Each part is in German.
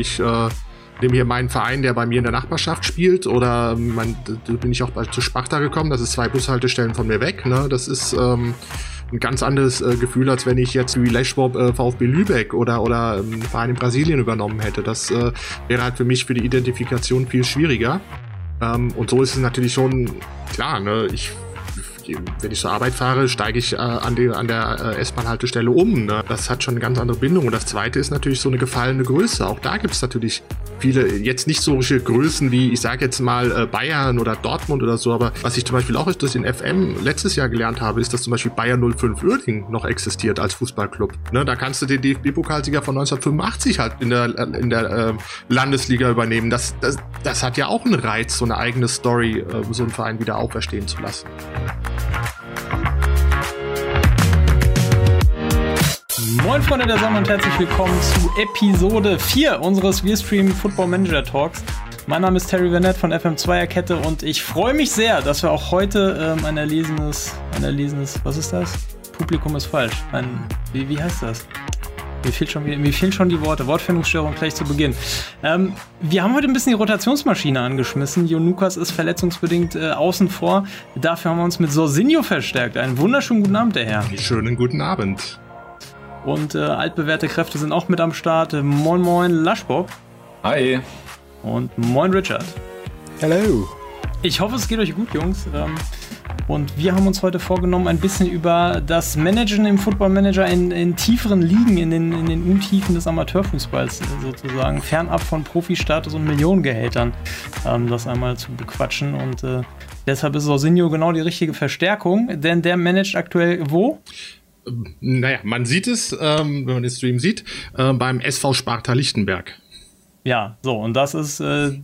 Ich äh, nehme hier meinen Verein, der bei mir in der Nachbarschaft spielt, oder mein, da bin ich auch bei, zu Sparta gekommen. Das ist zwei Bushaltestellen von mir weg. Ne? Das ist ähm, ein ganz anderes äh, Gefühl, als wenn ich jetzt wie Lechbob äh, VfB Lübeck oder, oder ähm, einen Verein in Brasilien übernommen hätte. Das äh, wäre halt für mich für die Identifikation viel schwieriger. Ähm, und so ist es natürlich schon klar, ne? Ich wenn ich zur Arbeit fahre, steige ich äh, an, die, an der äh, S-Bahn-Haltestelle um. Ne? Das hat schon eine ganz andere Bindung. Und das zweite ist natürlich so eine gefallene Größe. Auch da gibt es natürlich viele, jetzt nicht solche Größen wie, ich sage jetzt mal, äh, Bayern oder Dortmund oder so, aber was ich zum Beispiel auch das in FM letztes Jahr gelernt habe, ist, dass zum Beispiel Bayern 05 Uerding noch existiert als Fußballclub. Ne, da kannst du den DFB-Pokalsieger von 1985 halt in der, in der äh, Landesliga übernehmen. Das, das, das hat ja auch einen Reiz, so eine eigene Story, äh, so einen Verein wieder auferstehen zu lassen. Moin Freunde der Sonne und herzlich willkommen zu Episode 4 unseres Wirestream Football Manager Talks. Mein Name ist Terry Vanette von FM2er Kette und ich freue mich sehr, dass wir auch heute ähm, ein erlesenes, ein erlesenes, was ist das? Publikum ist falsch. Ein, wie, wie heißt das? Mir, fehlt schon, mir fehlen schon die Worte. Wortfindungsstörung gleich zu Beginn. Ähm, wir haben heute ein bisschen die Rotationsmaschine angeschmissen. Jonukas ist verletzungsbedingt äh, außen vor. Dafür haben wir uns mit Sorsinho verstärkt. Einen wunderschönen guten Abend, der Herr. Schönen guten Abend. Und äh, altbewährte Kräfte sind auch mit am Start. Moin Moin Laschbob. Hi. Und Moin Richard. Hello. Ich hoffe, es geht euch gut, Jungs. Ähm, und wir haben uns heute vorgenommen, ein bisschen über das Managen im Football Manager in, in tieferen Ligen, in den, in den Untiefen des Amateurfußballs sozusagen, fernab von Profi-Status und Millionengehältern, ähm, das einmal zu bequatschen. Und äh, deshalb ist Orsinho genau die richtige Verstärkung, denn der managt aktuell wo? Naja, man sieht es, ähm, wenn man den Stream sieht, äh, beim SV Sparta Lichtenberg. Ja, so, und das ist äh,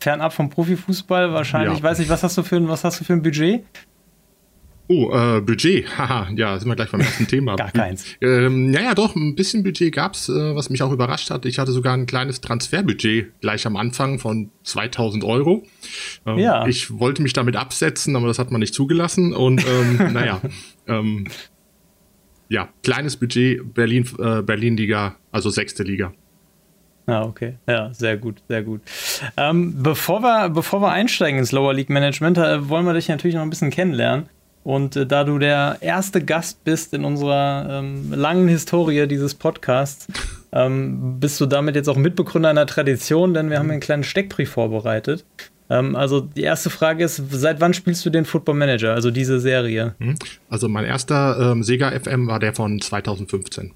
fernab vom Profifußball wahrscheinlich. Ja. Ich weiß nicht, was hast du für ein, was hast du für ein Budget? Oh, äh, Budget. Haha, ja, sind wir gleich beim ersten Thema. Gar keins. Ähm, naja, doch, ein bisschen Budget gab's, äh, was mich auch überrascht hat. Ich hatte sogar ein kleines Transferbudget gleich am Anfang von 2000 Euro. Ähm, ja. Ich wollte mich damit absetzen, aber das hat man nicht zugelassen. Und ähm, naja, ähm, ja, kleines Budget, Berlin, äh, Berlin-Liga, also sechste Liga. Ah, okay. Ja, sehr gut, sehr gut. Ähm, bevor, wir, bevor wir einsteigen ins Lower League Management, äh, wollen wir dich natürlich noch ein bisschen kennenlernen. Und äh, da du der erste Gast bist in unserer ähm, langen Historie dieses Podcasts, ähm, bist du damit jetzt auch Mitbegründer einer Tradition, denn wir haben einen kleinen Steckbrief vorbereitet. Ähm, also die erste Frage ist, seit wann spielst du den Football Manager, also diese Serie? Hm? Also mein erster ähm, Sega FM war der von 2015.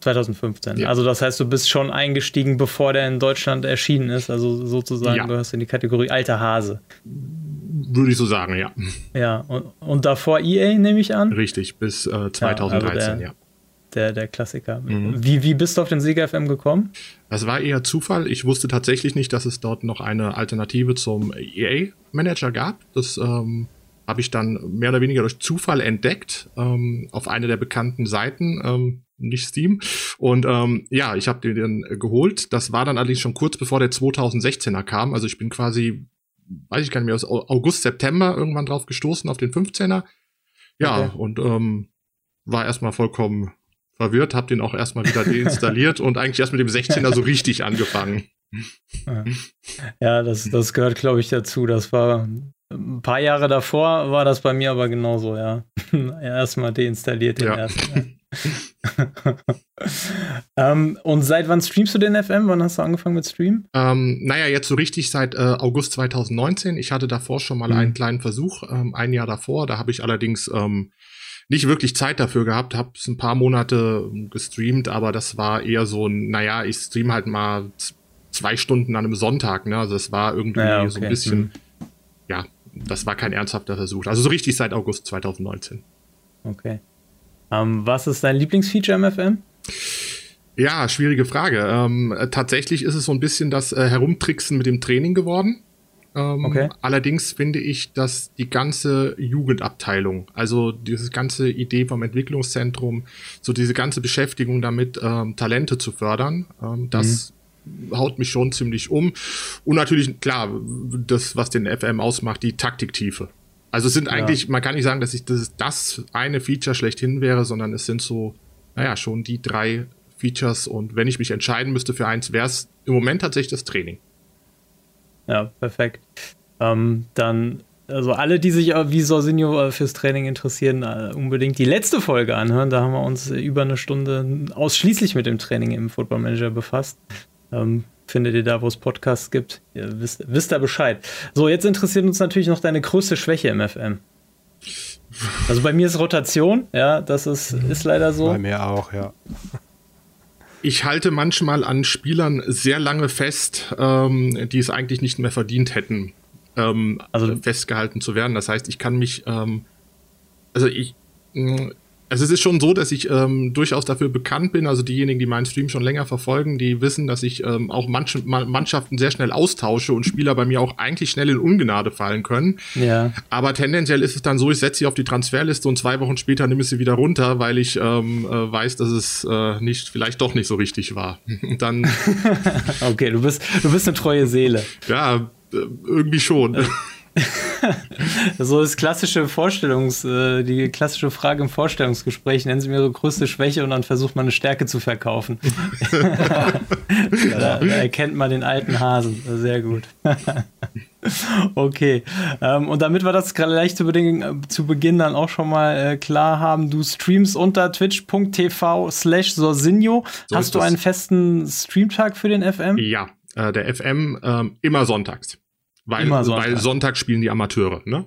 2015. Ja. Also das heißt, du bist schon eingestiegen, bevor der in Deutschland erschienen ist. Also sozusagen ja. gehörst in die Kategorie alter Hase. Würde ich so sagen, ja. Ja, und, und davor EA nehme ich an? Richtig, bis äh, 2013, ja. Also der, ja der, der Klassiker. Mhm. Wie, wie bist du auf den Sieger FM gekommen? Das war eher Zufall. Ich wusste tatsächlich nicht, dass es dort noch eine Alternative zum EA-Manager gab. Das ähm, habe ich dann mehr oder weniger durch Zufall entdeckt ähm, auf einer der bekannten Seiten, ähm, nicht Steam. Und ähm, ja, ich habe den dann geholt. Das war dann allerdings schon kurz bevor der 2016er kam. Also ich bin quasi, weiß ich gar nicht mehr, aus August, September irgendwann drauf gestoßen auf den 15er. Ja, okay. und ähm, war erstmal vollkommen verwirrt, habe den auch erstmal wieder deinstalliert und eigentlich erst mit dem 16er so richtig angefangen. Ja, das, das gehört, glaube ich, dazu. Das war ein paar Jahre davor, war das bei mir aber genauso, ja. erstmal deinstalliert den ja. ersten. ähm, und seit wann streamst du den FM? Wann hast du angefangen mit Stream? Ähm, naja, jetzt so richtig seit äh, August 2019. Ich hatte davor schon mal mhm. einen kleinen Versuch, ähm, ein Jahr davor. Da habe ich allerdings ähm, nicht wirklich Zeit dafür gehabt, habe es ein paar Monate gestreamt, aber das war eher so ein, naja, ich stream halt mal zwei Stunden an einem Sonntag, ne? Also es war irgendwie ja, okay. so ein bisschen, mhm. ja, das war kein ernsthafter Versuch. Also so richtig seit August 2019. Okay. Ähm, was ist dein Lieblingsfeature im FM? Ja, schwierige Frage. Ähm, tatsächlich ist es so ein bisschen das äh, Herumtricksen mit dem Training geworden. Ähm, okay. Allerdings finde ich, dass die ganze Jugendabteilung, also diese ganze Idee vom Entwicklungszentrum, so diese ganze Beschäftigung damit, ähm, Talente zu fördern, ähm, das mhm. haut mich schon ziemlich um. Und natürlich, klar, das, was den FM ausmacht, die Taktiktiefe. Also es sind eigentlich, ja. man kann nicht sagen, dass ich das, das eine Feature schlechthin wäre, sondern es sind so, naja, schon die drei Features und wenn ich mich entscheiden müsste für eins, wäre es im Moment tatsächlich das Training. Ja, perfekt. Ähm, dann, also alle, die sich wie Sorsinho äh, fürs Training interessieren, äh, unbedingt die letzte Folge anhören. Da haben wir uns über eine Stunde ausschließlich mit dem Training im Football Manager befasst. Ähm, findet ihr da, wo es Podcasts gibt. Ihr wisst, wisst ihr Bescheid. So, jetzt interessiert uns natürlich noch deine größte Schwäche im FM. Also bei mir ist Rotation, ja, das ist, ist leider so. Bei mir auch, ja. Ich halte manchmal an Spielern sehr lange fest, ähm, die es eigentlich nicht mehr verdient hätten, ähm, also festgehalten zu werden. Das heißt, ich kann mich, ähm, also ich, also es ist schon so, dass ich ähm, durchaus dafür bekannt bin. Also diejenigen, die meinen Stream schon länger verfolgen, die wissen, dass ich ähm, auch manche Mannschaften sehr schnell austausche und Spieler bei mir auch eigentlich schnell in Ungnade fallen können. Ja. Aber tendenziell ist es dann so, ich setze sie auf die Transferliste und zwei Wochen später nehme ich sie wieder runter, weil ich ähm, äh, weiß, dass es äh, nicht, vielleicht doch nicht so richtig war. Und dann. okay, du bist, du bist eine treue Seele. Ja, äh, irgendwie schon. so das klassische Vorstellungs, äh, die klassische Frage im Vorstellungsgespräch, nennen Sie mir Ihre größte Schwäche und dann versucht man eine Stärke zu verkaufen. da, da, erkennt man den alten Hasen. Sehr gut. okay. Ähm, und damit wir das gleich zu Beginn, zu Beginn dann auch schon mal äh, klar haben, du streamst unter twitch.tv slash Sorsinho. So Hast du einen festen Streamtag für den FM? Ja, äh, der FM ähm, immer sonntags. Weil, Immer Sonntag. weil Sonntag spielen die Amateure, ne?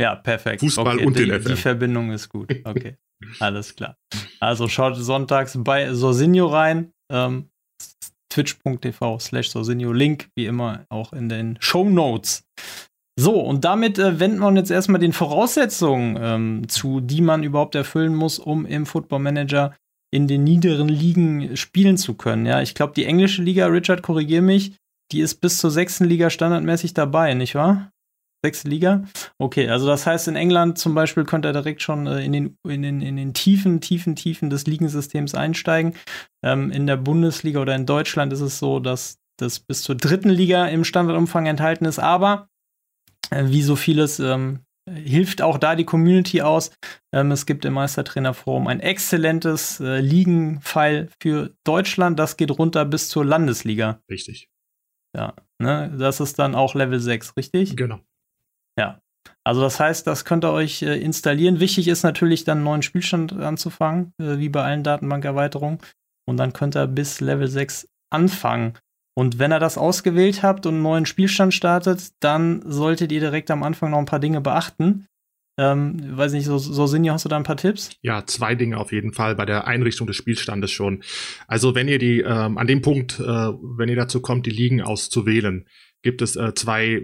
Ja, perfekt. Fußball okay, und die, den FM. Die Verbindung ist gut. Okay. Alles klar. Also schaut sonntags bei Sorsinio rein. Ähm, twitch.tv slash Sorsinio. Link, wie immer, auch in den Show Notes. So, und damit äh, wenden wir uns jetzt erstmal den Voraussetzungen ähm, zu, die man überhaupt erfüllen muss, um im Football Manager in den niederen Ligen spielen zu können. Ja, ich glaube, die englische Liga, Richard, korrigier mich, die ist bis zur sechsten Liga standardmäßig dabei, nicht wahr? Sechste Liga? Okay, also das heißt, in England zum Beispiel könnte er direkt schon äh, in, den, in, den, in den tiefen, tiefen, tiefen des Ligensystems einsteigen. Ähm, in der Bundesliga oder in Deutschland ist es so, dass das bis zur dritten Liga im Standardumfang enthalten ist, aber äh, wie so vieles ähm, hilft auch da die Community aus. Ähm, es gibt im Meistertrainerforum ein exzellentes äh, Ligenfile für Deutschland. Das geht runter bis zur Landesliga. Richtig. Ja, ne, das ist dann auch Level 6, richtig? Genau. Ja. Also das heißt, das könnt ihr euch äh, installieren. Wichtig ist natürlich dann einen neuen Spielstand anzufangen, äh, wie bei allen Datenbankerweiterungen. Und dann könnt ihr bis Level 6 anfangen. Und wenn ihr das ausgewählt habt und einen neuen Spielstand startet, dann solltet ihr direkt am Anfang noch ein paar Dinge beachten. Ähm, weiß nicht, so, so Sinja, hast du da ein paar Tipps? Ja, zwei Dinge auf jeden Fall bei der Einrichtung des Spielstandes schon. Also wenn ihr die, ähm, an dem Punkt, äh, wenn ihr dazu kommt, die Ligen auszuwählen, gibt es äh, zwei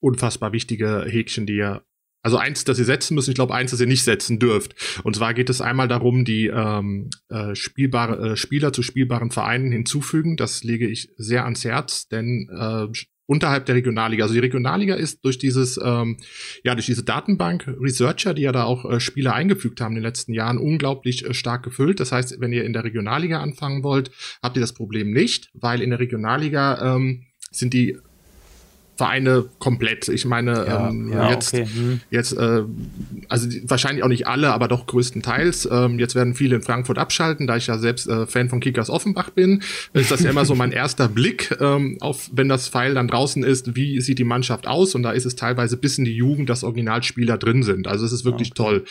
unfassbar wichtige Häkchen, die ihr also eins, das ihr setzen müsst, ich glaube eins, das ihr nicht setzen dürft. Und zwar geht es einmal darum, die ähm, äh, spielbare äh, Spieler zu spielbaren Vereinen hinzufügen. Das lege ich sehr ans Herz, denn äh, unterhalb der Regionalliga. Also die Regionalliga ist durch dieses, ähm, ja, durch diese Datenbank Researcher, die ja da auch äh, Spieler eingefügt haben in den letzten Jahren, unglaublich äh, stark gefüllt. Das heißt, wenn ihr in der Regionalliga anfangen wollt, habt ihr das Problem nicht, weil in der Regionalliga ähm, sind die Vereine komplett. Ich meine, ja, ähm, ja, jetzt, okay. hm. jetzt äh, also die, wahrscheinlich auch nicht alle, aber doch größtenteils. Ähm, jetzt werden viele in Frankfurt abschalten, da ich ja selbst äh, Fan von Kickers Offenbach bin. Ist das ja immer so mein erster Blick ähm, auf, wenn das Pfeil dann draußen ist, wie sieht die Mannschaft aus? Und da ist es teilweise bis in die Jugend, dass Originalspieler drin sind. Also es ist wirklich okay. toll.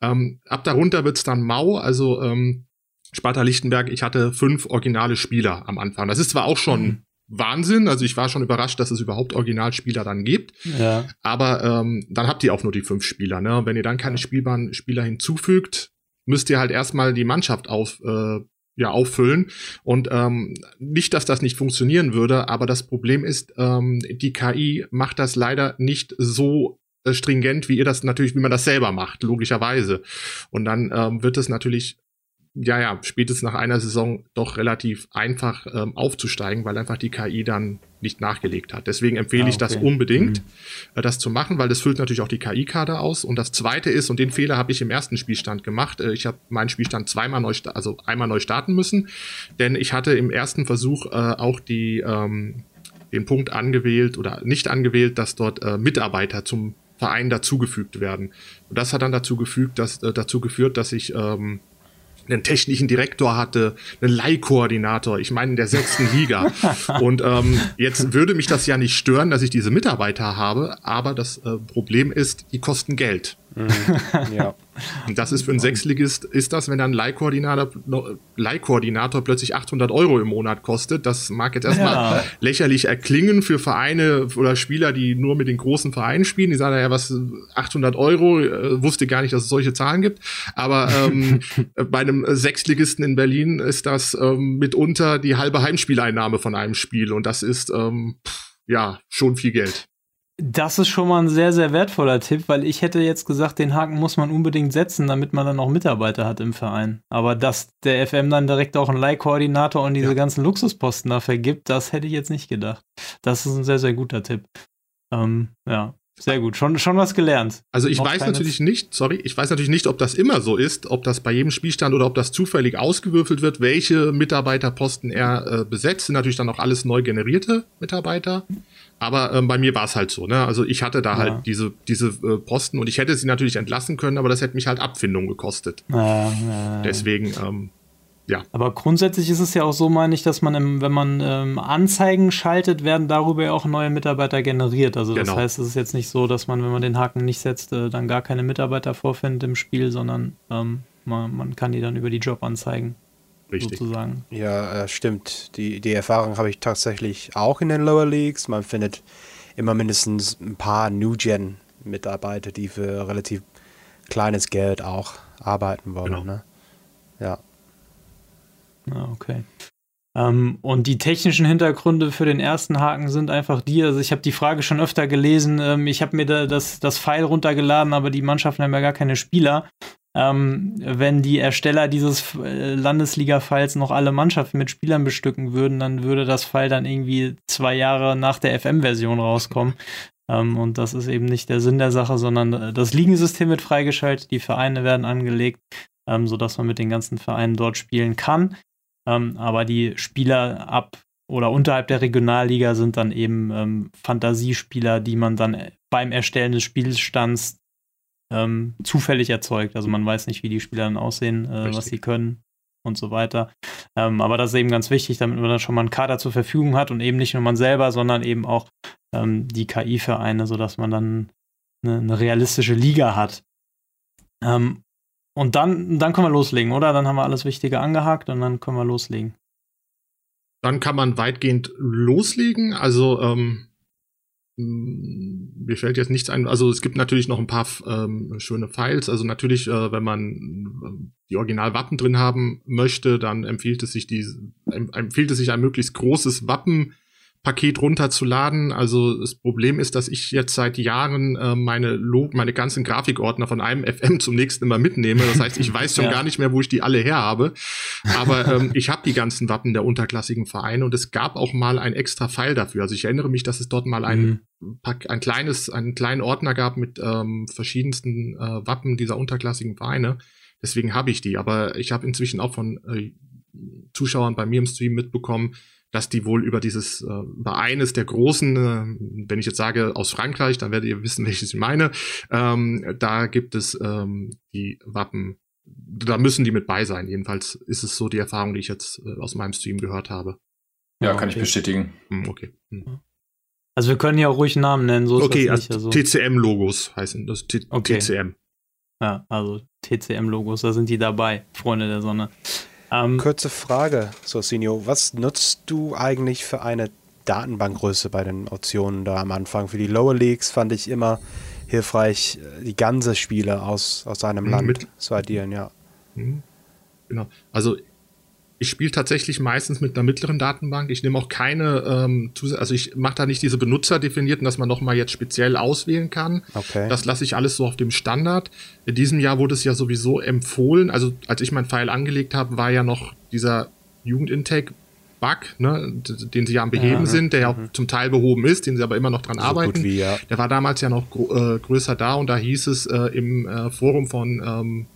Ähm, ab darunter wird's dann mau, also ähm, Sparta Lichtenberg, ich hatte fünf originale Spieler am Anfang. Das ist zwar auch schon mhm. Wahnsinn. Also ich war schon überrascht, dass es überhaupt Originalspieler dann gibt. Ja. Aber ähm, dann habt ihr auch nur die fünf Spieler. Ne? Und wenn ihr dann keine spielbaren Spieler hinzufügt, müsst ihr halt erstmal die Mannschaft auf, äh, ja, auffüllen. Und ähm, nicht, dass das nicht funktionieren würde, aber das Problem ist, ähm, die KI macht das leider nicht so äh, stringent, wie ihr das natürlich, wie man das selber macht, logischerweise. Und dann ähm, wird es natürlich ja, ja, spätestens nach einer Saison doch relativ einfach ähm, aufzusteigen, weil einfach die KI dann nicht nachgelegt hat. Deswegen empfehle ah, okay. ich das unbedingt, mhm. äh, das zu machen, weil das füllt natürlich auch die KI-Kader aus. Und das zweite ist, und den Fehler habe ich im ersten Spielstand gemacht, äh, ich habe meinen Spielstand zweimal neu, also einmal neu starten müssen, denn ich hatte im ersten Versuch äh, auch die, ähm, den Punkt angewählt oder nicht angewählt, dass dort äh, Mitarbeiter zum Verein dazugefügt werden. Und das hat dann dazu gefügt, dass, äh, dazu geführt, dass ich ähm, einen technischen Direktor hatte, einen Leihkoordinator, ich meine in der sechsten Liga. Und ähm, jetzt würde mich das ja nicht stören, dass ich diese Mitarbeiter habe, aber das äh, Problem ist, die kosten Geld. Mhm. Ja. Und das ist für einen Sechsligist, ist das, wenn dann ein Leihkoordinator, Leihkoordinator plötzlich 800 Euro im Monat kostet. Das mag jetzt erstmal ja. lächerlich erklingen für Vereine oder Spieler, die nur mit den großen Vereinen spielen. Die sagen ja, was, 800 Euro, äh, wusste gar nicht, dass es solche Zahlen gibt. Aber ähm, bei einem Sechsligisten in Berlin ist das ähm, mitunter die halbe Heimspieleinnahme von einem Spiel. Und das ist, ähm, ja, schon viel Geld. Das ist schon mal ein sehr, sehr wertvoller Tipp, weil ich hätte jetzt gesagt, den Haken muss man unbedingt setzen, damit man dann auch Mitarbeiter hat im Verein. Aber dass der FM dann direkt auch einen Leihkoordinator und diese ja. ganzen Luxusposten da vergibt, das hätte ich jetzt nicht gedacht. Das ist ein sehr, sehr guter Tipp. Ähm, ja, sehr gut. Schon, schon was gelernt. Also ich Noch weiß natürlich nicht, sorry, ich weiß natürlich nicht, ob das immer so ist, ob das bei jedem Spielstand oder ob das zufällig ausgewürfelt wird, welche Mitarbeiterposten er äh, besetzt. Sind natürlich dann auch alles neu generierte Mitarbeiter. Aber ähm, bei mir war es halt so, ne? Also ich hatte da halt ja. halt diese, diese äh, Posten und ich hätte sie natürlich entlassen können, aber das hätte mich halt Abfindung gekostet. Ja, ja, Deswegen, ähm, ja. Aber grundsätzlich ist es ja auch so, meine ich, dass man, im, wenn man ähm, Anzeigen schaltet, werden darüber ja auch neue Mitarbeiter generiert. Also das genau. heißt, es ist jetzt nicht so, dass man, wenn man den Haken nicht setzt, äh, dann gar keine Mitarbeiter vorfindet im Spiel, sondern ähm, man, man kann die dann über die Jobanzeigen Richtig. sozusagen. Ja, äh, stimmt. Die, die Erfahrung habe ich tatsächlich auch in den Lower Leagues. Man findet immer mindestens ein paar New-Gen-Mitarbeiter, die für relativ kleines Geld auch arbeiten wollen. Genau. Ne? Ja. Ah, okay. Ähm, und die technischen Hintergründe für den ersten Haken sind einfach die. Also ich habe die Frage schon öfter gelesen. Ähm, ich habe mir da das, das File runtergeladen, aber die Mannschaften haben ja gar keine Spieler. Ähm, wenn die Ersteller dieses äh, Landesliga-Files noch alle Mannschaften mit Spielern bestücken würden, dann würde das File dann irgendwie zwei Jahre nach der FM-Version rauskommen. Ähm, und das ist eben nicht der Sinn der Sache, sondern äh, das Ligensystem wird freigeschaltet, die Vereine werden angelegt, ähm, sodass man mit den ganzen Vereinen dort spielen kann. Ähm, aber die Spieler ab oder unterhalb der Regionalliga sind dann eben ähm, Fantasiespieler, die man dann äh, beim Erstellen des Spielstands ähm, zufällig erzeugt. Also man weiß nicht, wie die Spieler dann aussehen, äh, was sie können und so weiter. Ähm, aber das ist eben ganz wichtig, damit man dann schon mal einen Kader zur Verfügung hat und eben nicht nur man selber, sondern eben auch ähm, die KI-Vereine, sodass man dann eine, eine realistische Liga hat. Ähm, und dann, dann können wir loslegen, oder? Dann haben wir alles Wichtige angehakt und dann können wir loslegen. Dann kann man weitgehend loslegen. Also ähm, mir fällt jetzt nichts ein. Also es gibt natürlich noch ein paar ähm, schöne Files. Also natürlich, äh, wenn man äh, die Originalwappen drin haben möchte, dann empfiehlt es sich die, empfiehlt es sich ein möglichst großes Wappen Paket runterzuladen. Also das Problem ist, dass ich jetzt seit Jahren äh, meine Log meine ganzen Grafikordner von einem FM zum nächsten immer mitnehme. Das heißt, ich weiß schon ja. gar nicht mehr, wo ich die alle her habe. Aber ähm, ich habe die ganzen Wappen der unterklassigen Vereine und es gab auch mal ein extra File dafür. Also ich erinnere mich, dass es dort mal ein, mhm. ein kleines, einen kleinen Ordner gab mit ähm, verschiedensten äh, Wappen dieser unterklassigen Vereine. Deswegen habe ich die. Aber ich habe inzwischen auch von äh, Zuschauern bei mir im Stream mitbekommen, dass die wohl über dieses, äh, über eines der großen, äh, wenn ich jetzt sage aus Frankreich, dann werdet ihr wissen, welches ich meine, ähm, da gibt es ähm, die Wappen, da müssen die mit bei sein. Jedenfalls ist es so die Erfahrung, die ich jetzt äh, aus meinem Stream gehört habe. Ja, kann okay. ich bestätigen. Hm, okay. Hm. Also wir können ja auch ruhig Namen nennen. So okay, also, also TCM-Logos heißen das. T okay. TCM. Ja, also TCM-Logos, da sind die dabei, Freunde der Sonne. Ähm, Kurze Frage, Sosinio. Was nutzt du eigentlich für eine Datenbankgröße bei den Optionen da am Anfang? Für die Lower Leagues fand ich immer hilfreich, äh, die ganze Spiele aus, aus einem mhm, Land mit, zu addieren, ja. Mhm. Genau. Also ich spiele tatsächlich meistens mit einer mittleren Datenbank. Ich nehme auch keine, ähm, also ich mache da nicht diese benutzerdefinierten, dass man nochmal jetzt speziell auswählen kann. Okay. Das lasse ich alles so auf dem Standard. In diesem Jahr wurde es ja sowieso empfohlen. Also als ich mein File angelegt habe, war ja noch dieser Jugendintake Bug, ne, den sie ja am Beheben ja, sind, der ja auch mhm. zum Teil behoben ist, den sie aber immer noch dran so arbeiten. Wie, ja. Der war damals ja noch äh, größer da und da hieß es äh, im äh, Forum von ähm,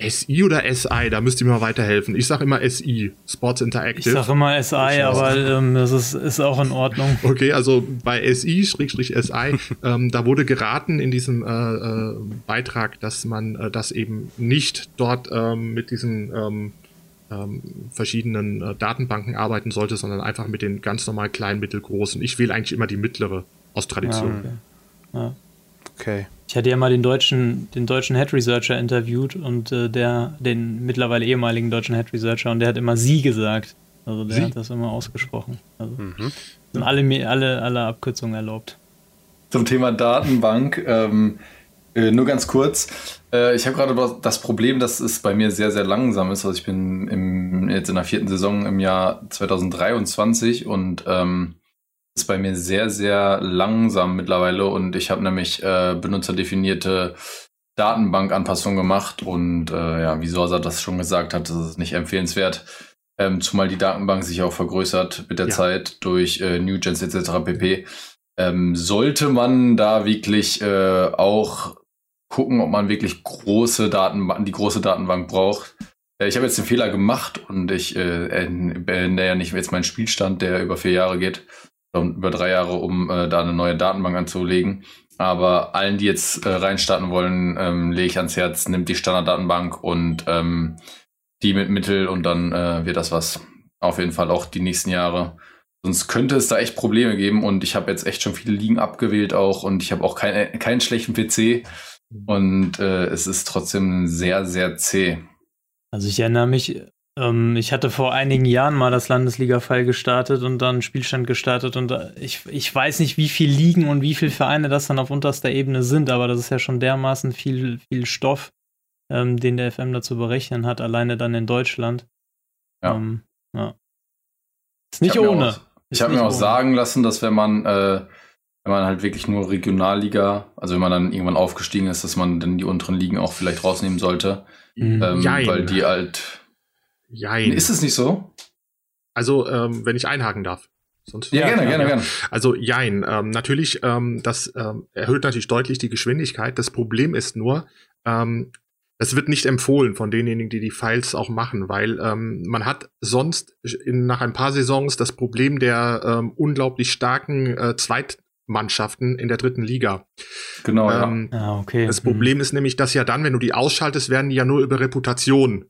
SI oder SI? Da müsst ihr mir mal weiterhelfen. Ich sage immer SI, Sports Interactive. Ich sage immer SI, aber ähm, das ist, ist auch in Ordnung. Okay, also bei SI, Schrägstrich SI, ähm, da wurde geraten in diesem äh, äh, Beitrag, dass man äh, das eben nicht dort ähm, mit diesen ähm, ähm, verschiedenen äh, Datenbanken arbeiten sollte, sondern einfach mit den ganz normal kleinen, mittelgroßen. Ich wähle eigentlich immer die mittlere aus Tradition. Ja, okay. Ja. Okay. Ich hatte ja mal den deutschen, den deutschen Head Researcher interviewt und äh, der, den mittlerweile ehemaligen deutschen Head Researcher und der hat immer sie gesagt. Also der Sie? hat das immer ausgesprochen. Also sind alle, alle, alle Abkürzungen erlaubt. Zum Thema Datenbank, ähm, äh, nur ganz kurz. Äh, ich habe gerade das Problem, dass es bei mir sehr, sehr langsam ist. Also ich bin im, jetzt in der vierten Saison im Jahr 2023 und ähm, ist bei mir sehr, sehr langsam mittlerweile und ich habe nämlich äh, benutzerdefinierte Datenbankanpassungen gemacht und äh, ja, wie Sorsa das schon gesagt hat, das ist nicht empfehlenswert, ähm, zumal die Datenbank sich auch vergrößert mit der Ja. Zeit durch äh, Newgens etc. pp. Ähm, sollte man da wirklich äh, auch gucken, ob man wirklich große Datenbank, die große Datenbank braucht. Äh, ich habe jetzt den Fehler gemacht und ich äh, beende ja nicht jetzt meinen Spielstand, der über vier Jahre geht, über drei Jahre, um äh, da eine neue Datenbank anzulegen. Aber allen, die jetzt äh, reinstarten wollen, ähm, lege ich ans Herz, nimmt die Standarddatenbank und ähm, die mit Mittel und dann äh, wird das was. Auf jeden Fall auch die nächsten Jahre. Sonst könnte es da echt Probleme geben und ich habe jetzt echt schon viele Ligen abgewählt auch und ich habe auch kein, keinen schlechten PC und äh, es ist trotzdem sehr, sehr zäh. Also ich erinnere mich, ähm, ich hatte vor einigen Jahren mal das Landesliga-Fall gestartet und dann einen Spielstand gestartet und da, ich, ich weiß nicht, wie viel Ligen und wie viele Vereine das dann auf unterster Ebene sind, aber das ist ja schon dermaßen viel, viel Stoff, ähm, den der FM da zu berechnen hat, alleine dann in Deutschland. Ja. Ähm, ja. Ist nicht Ich hab mir ohne. Auch, ich habe mir auch ohne. sagen lassen, dass wenn man, äh, wenn man halt wirklich nur Regionalliga, also wenn man dann irgendwann aufgestiegen ist, dass man dann die unteren Ligen auch vielleicht rausnehmen sollte. Mhm. Ähm, weil die halt. Jein. Ist es nicht so? Also, ähm, wenn ich einhaken darf. Sonst Ja, gerne, gerne, gerne. Also jein, ähm, natürlich, ähm, das ähm, erhöht natürlich deutlich die Geschwindigkeit. Das Problem ist nur, ähm, es wird nicht empfohlen von denjenigen, die die Files auch machen, weil ähm, man hat sonst in, nach ein paar Saisons das Problem der ähm, unglaublich starken äh, Zweitmannschaften in der dritten Liga. Genau, ja. Ähm, Ah, okay. das Problem ist nämlich, dass ja dann, wenn du die ausschaltest, werden die ja nur über Reputation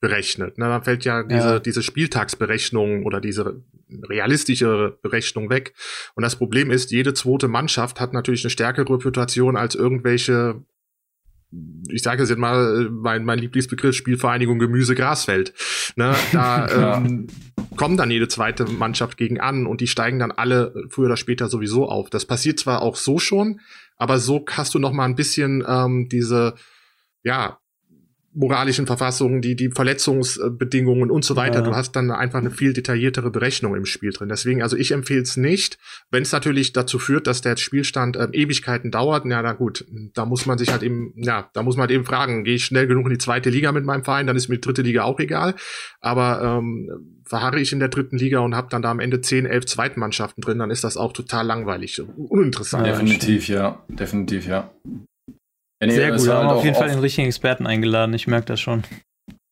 berechnet. Na, dann fällt ja diese, Ja. diese Spieltagsberechnung oder diese realistische Berechnung weg. Und das Problem ist, jede zweite Mannschaft hat natürlich eine stärkere Reputation als irgendwelche, ich sage es jetzt mal, mein, mein Lieblingsbegriff, Spielvereinigung Gemüse Grasfeld. Ne, da ähm, kommen dann jede zweite Mannschaft gegen an und die steigen dann alle früher oder später sowieso auf. Das passiert zwar auch so schon, aber so hast du noch mal ein bisschen ähm, diese, ja, moralischen Verfassungen, die, die Verletzungsbedingungen und so weiter. Ja. Du hast dann einfach eine viel detailliertere Berechnung im Spiel drin. Deswegen, also ich empfehle es nicht. Wenn es natürlich dazu führt, dass der Spielstand ähm, Ewigkeiten dauert, na, na gut, da muss man sich halt eben, ja, da muss man halt eben fragen, gehe ich schnell genug in die zweite Liga mit meinem Verein, dann ist mir die dritte Liga auch egal. Aber ähm, verharre ich in der dritten Liga und habe dann da am Ende 10, 11 Zweitmannschaften drin, dann ist das auch total langweilig, uninteressant. Ja, definitiv, ja. Definitiv, ja. Ja, nee, Sehr gut, wir haben halt auf jeden Fall den richtigen Experten eingeladen, ich merke das schon.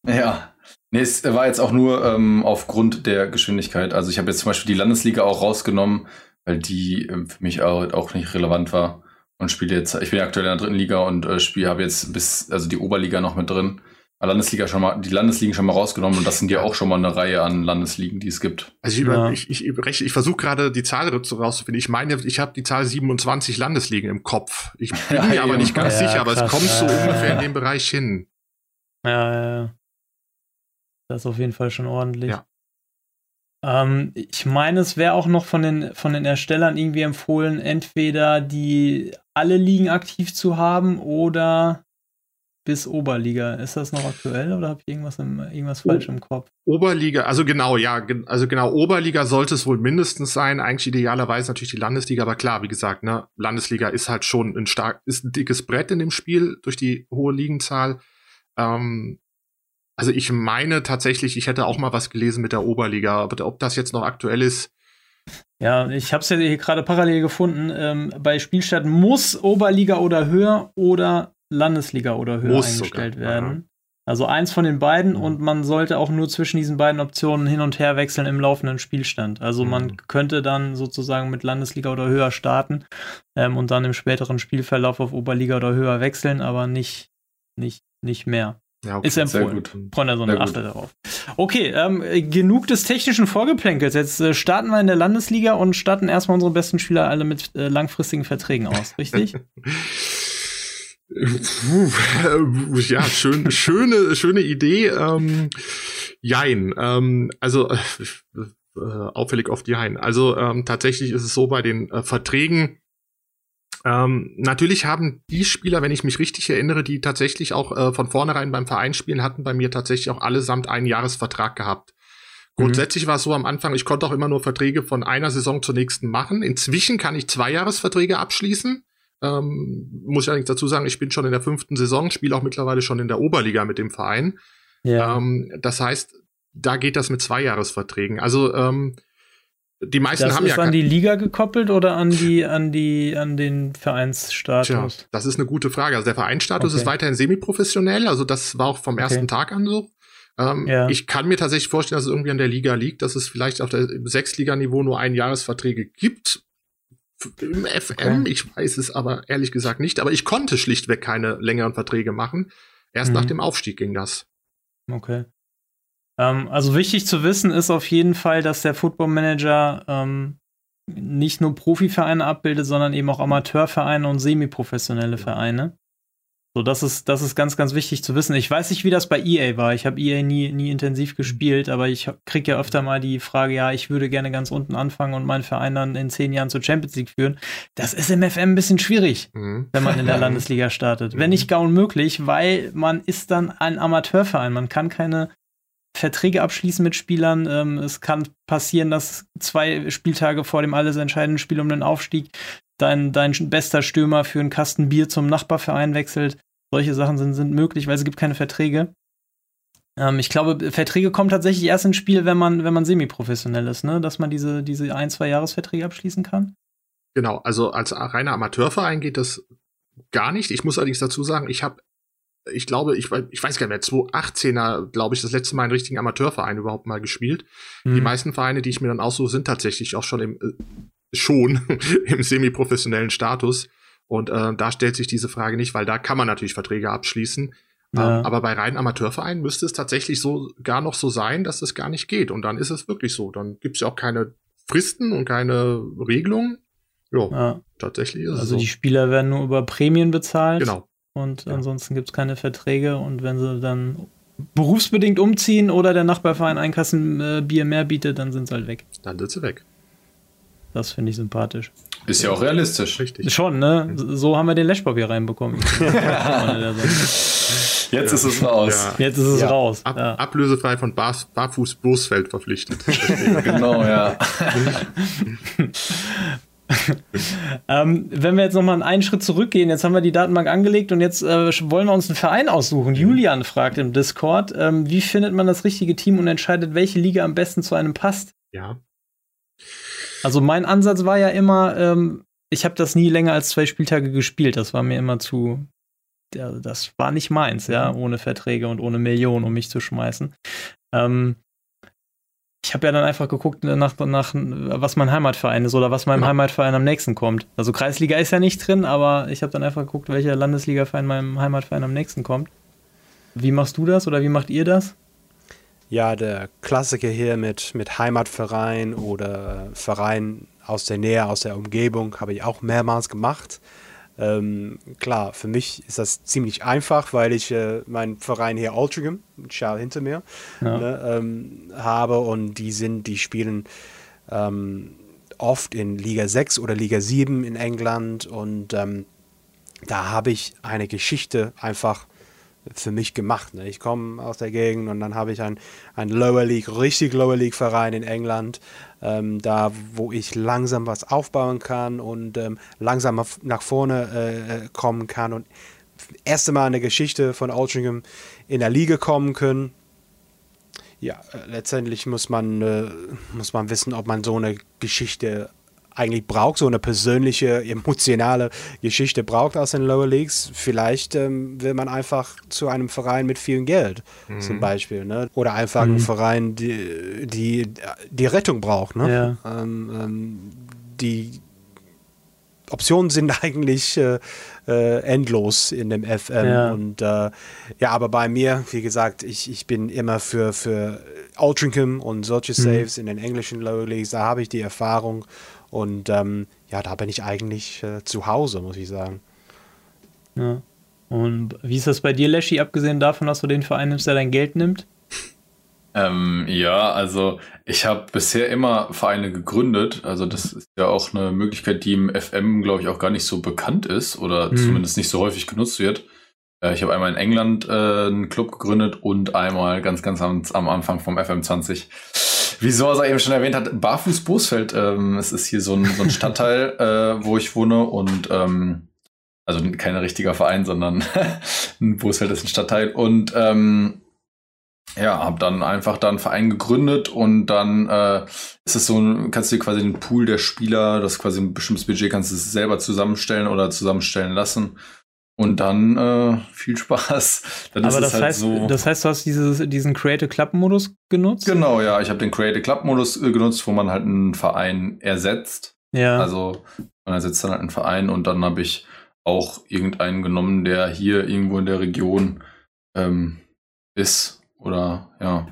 Ja. Nee, es war jetzt auch nur ähm, aufgrund der Geschwindigkeit. Also ich habe jetzt zum Beispiel die Landesliga auch rausgenommen, weil die ähm, für mich auch, auch nicht relevant war. Und spiele jetzt, ich bin aktuell in der dritten Liga und äh, spiele, habe jetzt bis, also die Oberliga noch mit drin. Landesliga schon mal, die Landesligen schon mal rausgenommen und das sind ja auch schon mal eine Reihe an Landesligen, die es gibt. Also ich, über, Ja. ich, ich, ich, ich versuche gerade die Zahl dazu rauszufinden. Ich meine, ich habe die Zahl 27 Landesligen im Kopf. Ich bin Ja, mir aber nicht ganz Ja, sicher, aber es kommt so ungefähr ja. in dem Bereich hin. Ja, ja, ja. Das ist auf jeden Fall schon ordentlich. Ja. Ähm, ich meine, es wäre auch noch von den, von den Erstellern irgendwie empfohlen, entweder die alle Ligen aktiv zu haben oder bis Oberliga. Ist das noch aktuell oder habe ich irgendwas, im, irgendwas falsch im Kopf? Oberliga, also genau, ja, also genau, Oberliga sollte es wohl mindestens sein. Eigentlich idealerweise natürlich die Landesliga, aber klar, wie gesagt, ne, Landesliga ist halt schon ein stark, ist ein dickes Brett in dem Spiel durch die hohe Ligenzahl. Ähm, also ich meine tatsächlich, ich hätte auch mal was gelesen mit der Oberliga, aber ob das jetzt noch aktuell ist, Ja, ich habe es ja hier gerade parallel gefunden. Ähm, bei Spielstadt muss Oberliga oder höher oder Landesliga oder höher Muss eingestellt sogar, werden. Also eins von den beiden mhm. und man sollte auch nur zwischen diesen beiden Optionen hin und her wechseln im laufenden Spielstand. Also mhm. man könnte dann sozusagen mit Landesliga oder höher starten ähm, und dann im späteren Spielverlauf auf Oberliga oder höher wechseln, aber nicht, nicht, nicht mehr. Ja, okay. Ist empfohlen. Von der Sonne achte darauf. Okay, ähm, genug des technischen Vorgeplänkels. Jetzt äh, starten wir in der Landesliga und starten erstmal unsere besten Spieler alle mit äh, langfristigen Verträgen aus, richtig? ja, schön, schöne, schöne Idee. Ähm, jein. Ähm, also äh, äh, auffällig oft Jein. Also ähm, tatsächlich ist es so bei den äh, Verträgen. Ähm, natürlich haben die Spieler, wenn ich mich richtig erinnere, die tatsächlich auch äh, von vornherein beim Verein spielen, hatten bei mir tatsächlich auch allesamt einen Jahresvertrag gehabt. Mhm. Grundsätzlich war es so am Anfang, ich konnte auch immer nur Verträge von einer Saison zur nächsten machen. Inzwischen kann ich zwei Jahresverträge abschließen. Ähm, muss ich allerdings dazu sagen, ich bin schon in der fünften Saison, spiele auch mittlerweile schon in der Oberliga mit dem Verein. Ja. Ähm, das heißt, da geht das mit Zweijahresverträgen. Also ähm, die meisten das haben ist ja an die Liga gekoppelt oder an die an die an den Vereinsstatus? Tja, das ist eine gute Frage. Also der Vereinsstatus okay. ist weiterhin semiprofessionell. Also das war auch vom ersten okay. Tag an so. Ähm, ja. Ich kann mir tatsächlich vorstellen, dass es irgendwie an der Liga liegt, dass es vielleicht auf der Sechsliganiveau nur ein Jahresverträge gibt im FM. Okay. Ich weiß es aber ehrlich gesagt nicht. Aber ich konnte schlichtweg keine längeren Verträge machen. Erst mhm. nach dem Aufstieg ging das. Okay. Ähm, also wichtig zu wissen ist auf jeden Fall, dass der Football Manager ähm, nicht nur Profivereine abbildet, sondern eben auch Amateurvereine und semiprofessionelle Vereine. So, das ist, das ist ganz, ganz wichtig zu wissen. Ich weiß nicht, wie das bei EA war. Ich habe EA nie, nie intensiv gespielt, aber ich kriege ja öfter mal die Frage, ja, ich würde gerne ganz unten anfangen und meinen Verein dann in zehn Jahren zur Champions League führen. Das ist im FM ein bisschen schwierig, mhm. wenn man in der Landesliga startet. Wenn nicht gar unmöglich, weil man ist dann ein Amateurverein. Man kann keine Verträge abschließen mit Spielern. Ähm, es kann passieren, dass zwei Spieltage vor dem alles entscheidenden Spiel um den Aufstieg dein, dein bester Stürmer für einen Kasten Bier zum Nachbarverein wechselt. Solche Sachen sind, sind möglich, weil es gibt keine Verträge. Ähm, ich glaube, Verträge kommen tatsächlich erst ins Spiel, wenn man, wenn man semi-professionell ist, ne? dass man diese, diese ein, zwei Jahresverträge abschließen kann. Genau, also als reiner Amateurverein geht das gar nicht. Ich muss allerdings dazu sagen, ich habe, ich glaube, ich, ich weiß gar nicht mehr, 2018er, glaube ich, das letzte Mal einen richtigen Amateurverein überhaupt mal gespielt. Mhm. Die meisten Vereine, die ich mir dann aussuche, sind tatsächlich auch schon im äh, schon im semi-professionellen Status. Und äh, da stellt sich diese Frage nicht, weil da kann man natürlich Verträge abschließen. Ja. Ähm, aber bei reinen Amateurvereinen müsste es tatsächlich so gar noch so sein, dass es gar nicht geht. Und dann ist es wirklich so. Dann gibt es ja auch keine Fristen und keine Regelungen. Jo, ja, tatsächlich ist also es so. Also die Spieler werden nur über Prämien bezahlt. Genau. Und ja. ansonsten gibt es keine Verträge. Und wenn sie dann berufsbedingt umziehen oder der Nachbarverein ein Kassen äh, Bier mehr bietet, dann sind sie halt weg. Dann sind sie weg. Das finde ich sympathisch. Ist ja auch realistisch. Richtig. Schon, ne? So haben wir den Lashbob hier reinbekommen. Jetzt ist es raus. Ja. Jetzt ist es ja. raus. Ab, ja. Ablösefrei von Bar Barfuß Bosfeld verpflichtet. genau, ja. ähm, wenn wir jetzt nochmal einen Schritt zurückgehen, jetzt haben wir die Datenbank angelegt und jetzt äh, wollen wir uns einen Verein aussuchen. Julian fragt im Discord, ähm, wie findet man das richtige Team und entscheidet, welche Liga am besten zu einem passt? Ja, also mein Ansatz war ja immer, ähm, ich habe das nie länger als zwei Spieltage gespielt. Das war mir immer zu, ja, das war nicht meins, ja, mhm. ohne Verträge und ohne Millionen, um mich zu schmeißen. Ähm, ich habe ja dann einfach geguckt, nach, nach, was mein Heimatverein ist oder was meinem ja. Heimatverein am nächsten kommt. Also Kreisliga ist ja nicht drin, aber ich habe dann einfach geguckt, welcher Landesligaverein meinem Heimatverein am nächsten kommt. Wie machst du das oder wie macht ihr das? Ja, der Klassiker hier mit, mit Heimatverein oder Verein aus der Nähe, aus der Umgebung, habe ich auch mehrmals gemacht. Ähm, klar, für mich ist das ziemlich einfach, weil ich äh, meinen Verein hier Altrincham, schau hinter mir, ja. ne, ähm, habe und die sind, die spielen ähm, oft in Liga 6 oder Liga 7 in England und ähm, da habe ich eine Geschichte einfach für mich gemacht. Ne? Ich komme aus der Gegend und dann habe ich ein, ein Lower League, richtig Lower League Verein in England, ähm, da wo ich langsam was aufbauen kann und ähm, langsam nach vorne äh, kommen kann und erste Mal eine Geschichte von Altrincham in der Liga kommen können. Ja, äh, letztendlich muss man, äh, muss man wissen, ob man so eine Geschichte eigentlich braucht, so eine persönliche, emotionale Geschichte braucht aus den Lower Leagues. Vielleicht ähm, will man einfach zu einem Verein mit viel Geld mhm. zum Beispiel. Ne? Oder einfach mhm. ein Verein, die, die die Rettung braucht. Ne? Ja. Ähm, ähm, die Optionen sind eigentlich äh, äh, endlos in dem FM. Ja. Und äh, ja, aber bei mir, wie gesagt, ich, ich bin immer für, für Altrincham und solche mhm. Saves mhm. in den englischen Lower Leagues, da habe ich die Erfahrung. Und ähm, ja, da bin ich eigentlich äh, zu Hause, muss ich sagen. Ja. Und wie ist das bei dir, Leschi, abgesehen davon, dass du den Verein nimmst, der dein Geld nimmt? Ähm, ja, also ich habe bisher immer Vereine gegründet. Also das ist ja auch eine Möglichkeit, die im FM, glaube ich, auch gar nicht so bekannt ist oder hm. zumindest nicht so häufig genutzt wird. Äh, ich habe einmal in England äh, einen Club gegründet und einmal ganz, ganz am, am Anfang vom FM20. Wie Sorsa eben schon erwähnt hat, Barfuß Bosfeld. Ähm, es ist hier so ein, so ein Stadtteil, äh, wo ich wohne und ähm, also kein richtiger Verein, sondern Bosfeld ist ein Stadtteil und ähm, ja, habe dann einfach dann einen Verein gegründet und dann äh, ist es so, kannst du dir quasi den Pool der Spieler, das quasi ein bestimmtes Budget kannst du selber zusammenstellen oder zusammenstellen lassen. Und dann äh, viel Spaß. Dann Aber das, halt heißt, so das heißt, du hast dieses, diesen Create Club Modus genutzt? Genau, ja. Ich habe den Create Club Modus äh, genutzt, wo man halt einen Verein ersetzt. Ja. Also man ersetzt dann halt einen Verein und dann habe ich auch irgendeinen genommen, der hier irgendwo in der Region ähm, ist oder ja.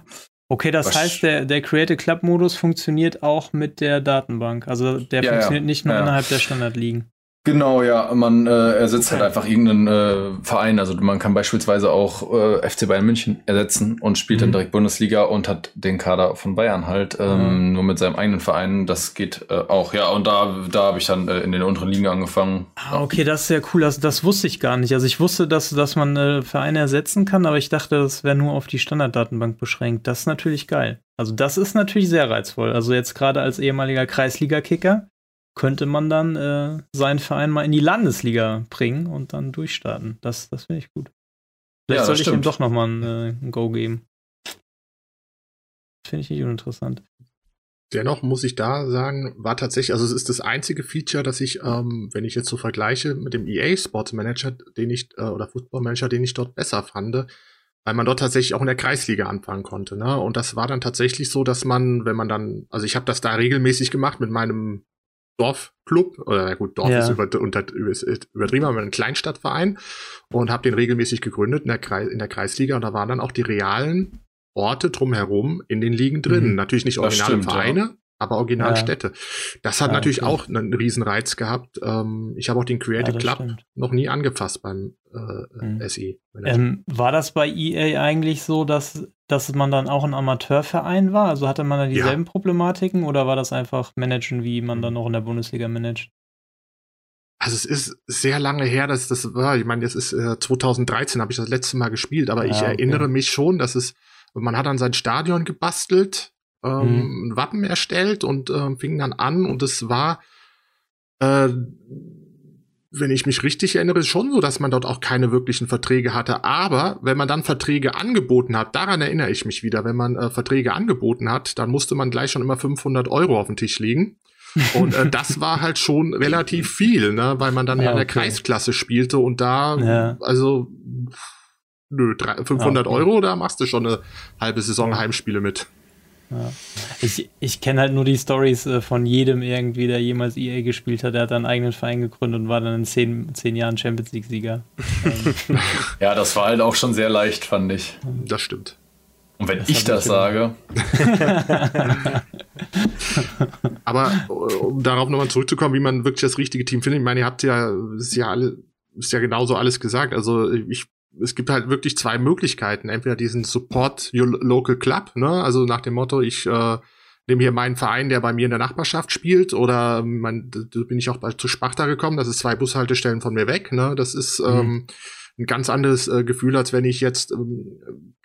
Okay, das Was heißt, der, der Create Club Modus funktioniert auch mit der Datenbank. Also der ja, funktioniert ja. nicht nur ja. innerhalb der Standardligen. Genau, ja, man äh, ersetzt halt okay. halt einfach irgendeinen äh, Verein. Also man kann beispielsweise auch äh, FC Bayern München ersetzen und spielt mhm. dann direkt Bundesliga und hat den Kader von Bayern halt ähm, mhm. nur mit seinem eigenen Verein. Das geht äh, auch, ja. Und da, da habe ich dann äh, in den unteren Ligen angefangen. Ah, okay, das ist sehr cool. Das, das wusste ich gar nicht. Also ich wusste, dass, dass man äh, Vereine ersetzen kann, aber ich dachte, das wäre nur auf die Standarddatenbank beschränkt. Das ist natürlich geil. Also das ist natürlich sehr reizvoll. Also jetzt gerade als ehemaliger Kreisliga-Kicker könnte man dann äh, seinen Verein mal in die Landesliga bringen und dann durchstarten. Das, das finde ich gut. Vielleicht ja, sollte ich ihm doch nochmal ein, äh, ein Go geben. Finde ich nicht uninteressant. Dennoch muss ich da sagen, war tatsächlich, also es ist das einzige Feature, das ich, ähm, wenn ich jetzt so vergleiche mit dem EA Sports Manager, den ich, äh, oder Football Manager, den ich dort besser fand, weil man dort tatsächlich auch in der Kreisliga anfangen konnte. Ne? Und das war dann tatsächlich so, dass man, wenn man dann, also ich habe das da regelmäßig gemacht mit meinem Dorfclub, oder na gut, Dorf ja. ist über, unter, übertrieben, aber ein Kleinstadtverein und habe den regelmäßig gegründet in der, Kreis, in der Kreisliga und da waren dann auch die realen Orte drumherum in den Ligen drin. Mhm. Natürlich nicht originale stimmt, Vereine, ja aber Originalstädte. Ja. Das hat ja, natürlich auch einen riesen Reiz gehabt. Ähm, ich habe auch den Creative ja, Club stimmt. noch nie angefasst beim äh, mhm. SE. Ähm, war das bei EA eigentlich so, dass, dass man dann auch ein Amateurverein war? Also hatte man da dieselben Problematiken oder war das einfach managen, wie man dann noch in der Bundesliga managt? Also es ist sehr lange her, dass das war. Ich meine, das ist äh, 2013 habe ich das letzte Mal gespielt, aber ich okay. erinnere mich schon, dass es man hat dann sein Stadion gebastelt ähm, mhm. ein Wappen erstellt und äh, fing dann an und es war, äh, wenn ich mich richtig erinnere, schon so, dass man dort auch keine wirklichen Verträge hatte. Aber wenn man dann Verträge angeboten hat, daran erinnere ich mich wieder, wenn man äh, Verträge angeboten hat, dann musste man gleich schon immer 500 Euro auf den Tisch legen. Und äh, das war halt schon relativ viel, ne, weil man dann ja, in der Kreisklasse spielte und da, ja. also, nö, 3, 500 okay. Euro, da machst du schon eine halbe Saison Heimspiele mit. Ja. Ich, ich kenne halt nur die Stories äh, von jedem irgendwie, der jemals EA gespielt hat. Der hat einen eigenen Verein gegründet und war dann in zehn, zehn Jahren Champions League-Sieger. ja, das war halt auch schon sehr leicht, fand ich. Das stimmt. Und wenn das ich das sage. Aber um darauf nochmal zurückzukommen, wie man wirklich das richtige Team findet, ich meine, ihr habt ja, ist ja alle, ist ja genauso alles gesagt. Also ich es gibt halt wirklich zwei Möglichkeiten. Entweder diesen Support Your Local Club, ne? Also nach dem Motto, ich äh, nehme hier meinen Verein, der bei mir in der Nachbarschaft spielt, oder man, da bin ich auch bei, zu Sparta gekommen, das ist zwei Bushaltestellen von mir weg, ne? Das ist mhm. ähm, ein ganz anderes äh, Gefühl, als wenn ich jetzt, ähm,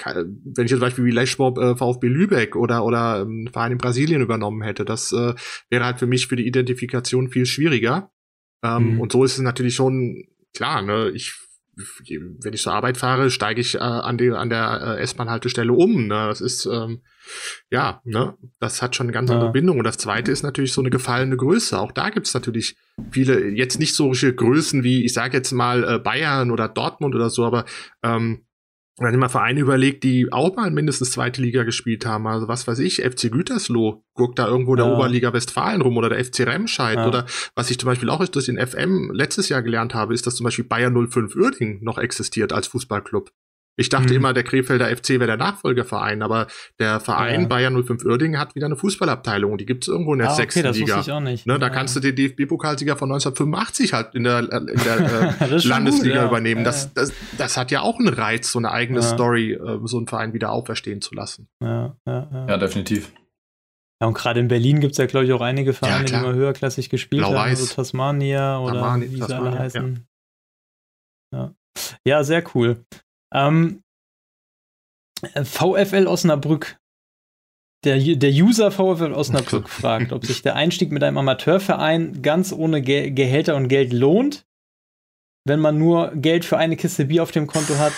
wenn ich jetzt zum Beispiel wie Lechbob äh, VfB Lübeck oder oder ähm, Verein in Brasilien übernommen hätte. Das äh, wäre halt für mich für die Identifikation viel schwieriger. Ähm, mhm. Und so ist es natürlich schon klar, ne? Ich wenn ich zur Arbeit fahre, steige ich äh, an, die, an der äh, S-Bahn-Haltestelle um. Ne? Das ist, ähm, ja, ne, das hat schon eine ganz andere ja. Bindung. Und das zweite ist natürlich so eine gefallene Größe. Auch da gibt es natürlich viele, jetzt nicht solche Größen wie, ich sage jetzt mal, äh, Bayern oder Dortmund oder so, aber ähm, wenn ich mal Vereine überlegt, die auch mal mindestens zweite Liga gespielt haben, also was weiß ich, FC Gütersloh guckt da irgendwo ja. der Oberliga Westfalen rum oder der FC Remscheid ja. oder was ich zum Beispiel auch durch den FM letztes Jahr gelernt habe, ist, dass zum Beispiel Bayern 05 Uerding noch existiert als Fußballclub. Ich dachte mhm. immer, der Krefelder FC wäre der Nachfolgerverein, aber der Verein ja. Bayern 05 Uerdingen hat wieder eine Fußballabteilung. Die gibt es irgendwo in der ah, sechsten okay, das Liga. Ich auch nicht. Ne, da ja. kannst du den DFB-Pokalsieger von 1985 halt in der, in der äh, Landesliga gut, ja. übernehmen. Das, das, das hat ja auch einen Reiz, so eine eigene Story, äh, so einen Verein wieder auferstehen zu lassen. Ja, ja, definitiv. Ja, und gerade in Berlin gibt es ja, glaube ich, auch einige Vereine, die immer höherklassig gespielt haben. Also Tasmania oder Tamani, wie sie alle heißen. Ja. ja, sehr cool. Ähm, VfL Osnabrück. Der, der User VfL Osnabrück fragt, ob sich der Einstieg mit einem Amateurverein ganz ohne Ge Gehälter und Geld lohnt, wenn man nur Geld für eine Kiste Bier auf dem Konto hat.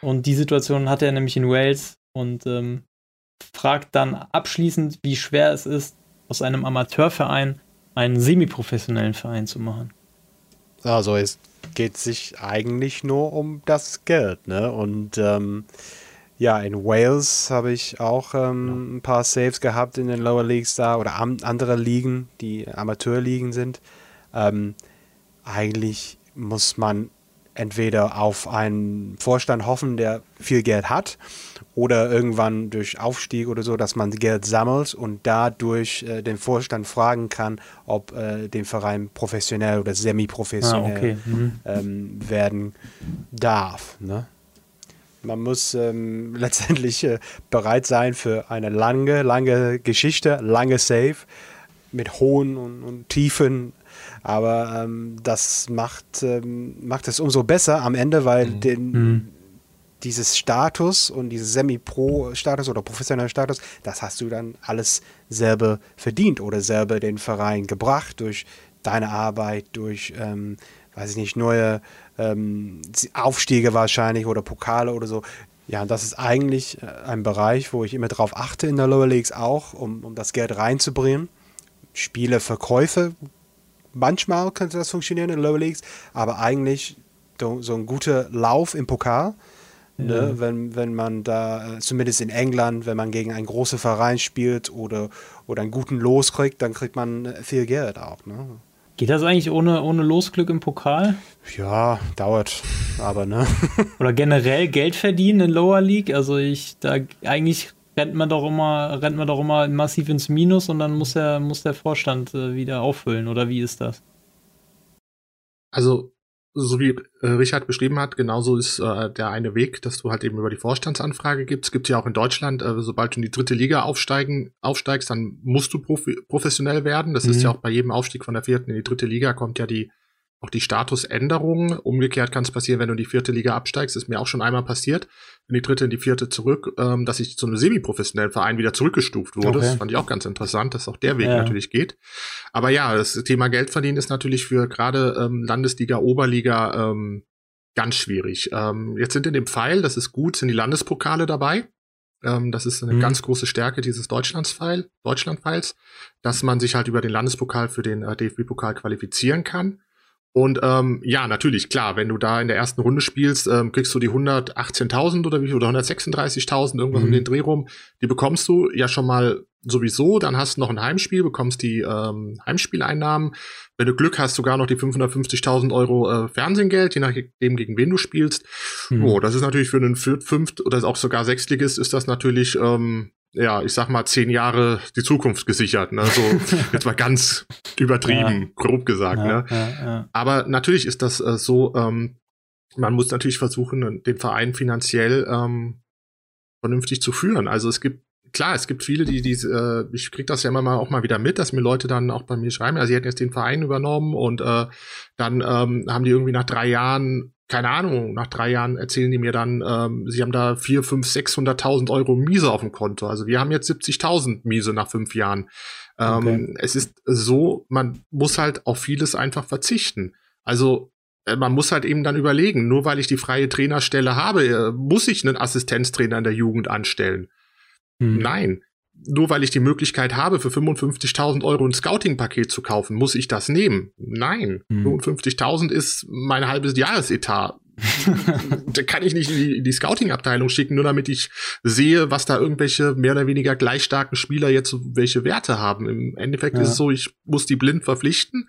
Und die Situation hat er nämlich in Wales und ähm, fragt dann abschließend, wie schwer es ist, aus einem Amateurverein einen semiprofessionellen Verein zu machen. Also es geht sich eigentlich nur um das Geld, ne? Und ähm, ja, in Wales habe ich auch ähm, ein paar Saves gehabt in den Lower Leagues da oder andere Ligen, die Amateurligen sind. Ähm, eigentlich muss man entweder auf einen Vorstand hoffen, der viel Geld hat, oder irgendwann durch Aufstieg oder so, dass man Geld sammelt und dadurch äh, den Vorstand fragen kann, ob äh, den Verein professionell oder semi-professionell ah, okay. mhm. ähm, werden darf. Ne? Man muss ähm, letztendlich äh, bereit sein für eine lange, lange Geschichte, lange Save mit hohen und, und tiefen aber ähm, das macht, ähm, macht es umso besser am Ende, weil mhm. den, mhm. dieses Status und dieses Semi-Pro-Status oder professioneller Status, das hast du dann alles selber verdient oder selber den Verein gebracht durch deine Arbeit, durch, ähm, weiß ich nicht, neue ähm, Aufstiege wahrscheinlich oder Pokale oder so. Ja, und das ist eigentlich äh, ein Bereich, wo ich immer darauf achte in der Lower Leagues auch, um, um das Geld reinzubringen. Spieleverkäufe manchmal könnte das funktionieren in Lower Leagues, aber eigentlich so, ein guter Lauf im Pokal. Ne, ja. Ne, wenn, wenn man da, äh, zumindest in England, wenn man gegen einen großen Verein spielt oder, oder einen guten Los kriegt, dann kriegt man äh, viel Geld auch. Ne? Geht das eigentlich ohne, ohne Losglück im Pokal? Ja, dauert, aber ne. Oder generell Geld verdienen in Lower League? Also ich, da eigentlich rennt man doch immer, rennt man doch immer massiv ins Minus und dann muss der, muss der Vorstand äh, wieder auffüllen, oder wie ist das? Also, so wie äh, Richard beschrieben hat, genauso ist äh, der eine Weg, dass du halt eben über die Vorstandsanfrage gibst. Gibt ja auch in Deutschland, äh, sobald du in die dritte Liga aufsteigen, aufsteigst, dann musst du profi professionell werden. Das mhm. ist ja auch bei jedem Aufstieg von der vierten in die dritte Liga kommt ja die auch die Statusänderung. Umgekehrt kann es passieren, wenn du in die vierte Liga absteigst. Ist mir auch schon einmal passiert. In die dritte, in die vierte zurück, ähm, dass ich zu einem semi-professionellen Verein wieder zurückgestuft wurde. Okay. Das fand ich auch ganz interessant, dass auch der Weg ja. natürlich geht. Aber ja, das Thema Geld verdienen ist natürlich für gerade ähm, Landesliga, Oberliga ähm, ganz schwierig. Ähm, jetzt sind in dem Pfeil, das ist gut, sind die Landespokale dabei. Ähm, das ist eine mhm. ganz große Stärke dieses Deutschlands-Pfeil, Deutschland-Pfeils, dass man sich halt über den Landespokal für den äh, DFB-Pokal qualifizieren kann. Und ähm, ja, natürlich, klar, wenn du da in der ersten Runde spielst, ähm, kriegst du die 118.000 oder wie viel, oder 136.000, irgendwas mhm. um den Dreh rum. Die bekommst du ja schon mal sowieso. Dann hast du noch ein Heimspiel, bekommst die ähm, Heimspieleinnahmen. Wenn du Glück hast, sogar noch die 550.000 Euro äh, Fernsehgeld, je nachdem, gegen wen du spielst. Mhm. Oh, das ist natürlich für einen Viert-, Fünft- oder auch sogar Sechstligist ist das natürlich ähm, ja, ich sag mal, zehn Jahre die Zukunft gesichert. Ne? So jetzt mal ganz übertrieben, ja. grob gesagt. Ja, ne? Ja, Aber natürlich ist das äh, so, ähm, man muss natürlich versuchen, den Verein finanziell ähm, vernünftig zu führen. Also es gibt klar, es gibt viele, die, die äh, ich krieg das ja immer mal auch mal wieder mit, dass mir Leute dann auch bei mir schreiben, also sie hätten jetzt den Verein übernommen und äh, dann ähm, haben die irgendwie nach drei Jahren keine Ahnung, nach drei Jahren erzählen die mir dann, ähm, sie haben da vier, fünf, sechshunderttausend Euro Miese auf dem Konto. Also wir haben jetzt 70.000 Miese nach fünf Jahren. Ähm, okay. Es ist so, man muss halt auf vieles einfach verzichten. Also äh, man muss halt eben dann überlegen, nur weil ich die freie Trainerstelle habe, äh, muss ich einen Assistenztrainer in der Jugend anstellen. Hm. Nein. Nur weil ich die Möglichkeit habe, für 55.000 Euro ein Scouting-Paket zu kaufen, muss ich das nehmen? Nein. Hm. 55.000 ist mein halbes Jahresetat. da kann ich nicht in die, die Scouting-Abteilung schicken, nur damit ich sehe, was da irgendwelche mehr oder weniger gleich starken Spieler jetzt welche Werte haben. Im Endeffekt ja. ist es so, ich muss die blind verpflichten.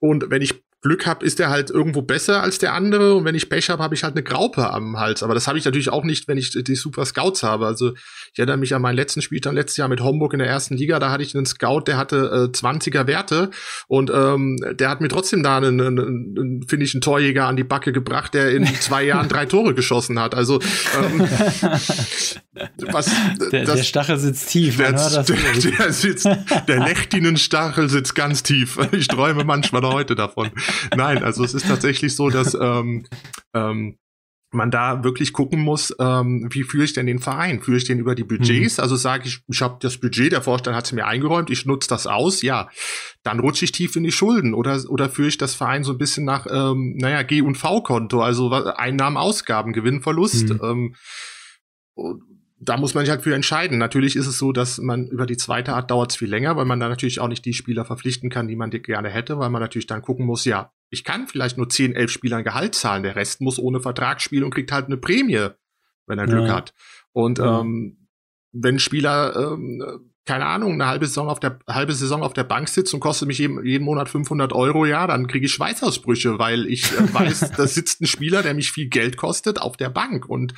Und wenn ich Glück habe, ist er halt irgendwo besser als der andere und wenn ich Pech habe, habe ich halt eine Graupe am Hals. Aber das habe ich natürlich auch nicht, wenn ich die Super Scouts habe. Also ich erinnere mich an meinen letzten Spieltag letztes Jahr mit Homburg in der ersten Liga. Da hatte ich einen Scout, der hatte äh, 20er Werte und ähm, der hat mir trotzdem da einen, einen, einen finde ich, einen Torjäger an die Backe gebracht, der in zwei Jahren drei Tore geschossen hat. Also ähm, was, der, das, der Stachel sitzt tief. Der, der, der, sitzt, der Lechtinenstachel sitzt ganz tief. Ich träume manchmal heute davon. Nein, also es ist tatsächlich so, dass ähm, ähm, man da wirklich gucken muss, ähm, wie führe ich denn den Verein? Führe ich den über die Budgets? Mhm. Also sage ich, ich habe das Budget, der Vorstand hat es mir eingeräumt, ich nutze das aus, ja, dann rutsche ich tief in die Schulden oder oder führe ich das Verein so ein bisschen nach, ähm, naja, G und V-Konto, also Einnahmen, Ausgaben, Gewinn, Verlust. Mhm. Ähm, da muss man sich halt für entscheiden. Natürlich ist es so, dass man über die zweite Art dauert es viel länger, weil man da natürlich auch nicht die Spieler verpflichten kann, die man gerne hätte, weil man natürlich dann gucken muss, ja, ich kann vielleicht nur 10, 11 Spielern Gehalt zahlen, der Rest muss ohne Vertrag spielen und kriegt halt eine Prämie, wenn er Glück ja. hat. Und ja. ähm, wenn Spieler, ähm, keine Ahnung, eine halbe Saison auf der halbe Saison auf der Bank sitzt und kostet mich jeden, jeden Monat 500 Euro, ja, dann kriege ich Schweißausbrüche, weil ich äh, weiß, da sitzt ein Spieler, der mich viel Geld kostet, auf der Bank und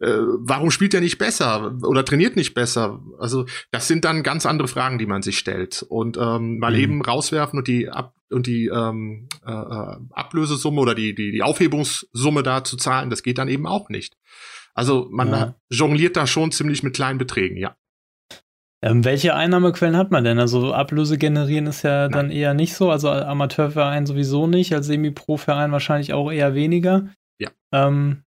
äh, warum spielt er nicht besser oder trainiert nicht besser? Also das sind dann ganz andere Fragen, die man sich stellt. Und ähm, mal mhm. eben rauswerfen und die Ab und die ähm, äh, äh, Ablösesumme oder die, die, die Aufhebungssumme da zu zahlen, das geht dann eben auch nicht. Also man ja. jongliert da schon ziemlich mit kleinen Beträgen, ja. Ähm, welche Einnahmequellen hat man denn? Also Ablöse generieren ist ja Nein. dann eher nicht so, also Amateurverein sowieso nicht, als Semi-Pro-Verein wahrscheinlich auch eher weniger. Ja. Ähm,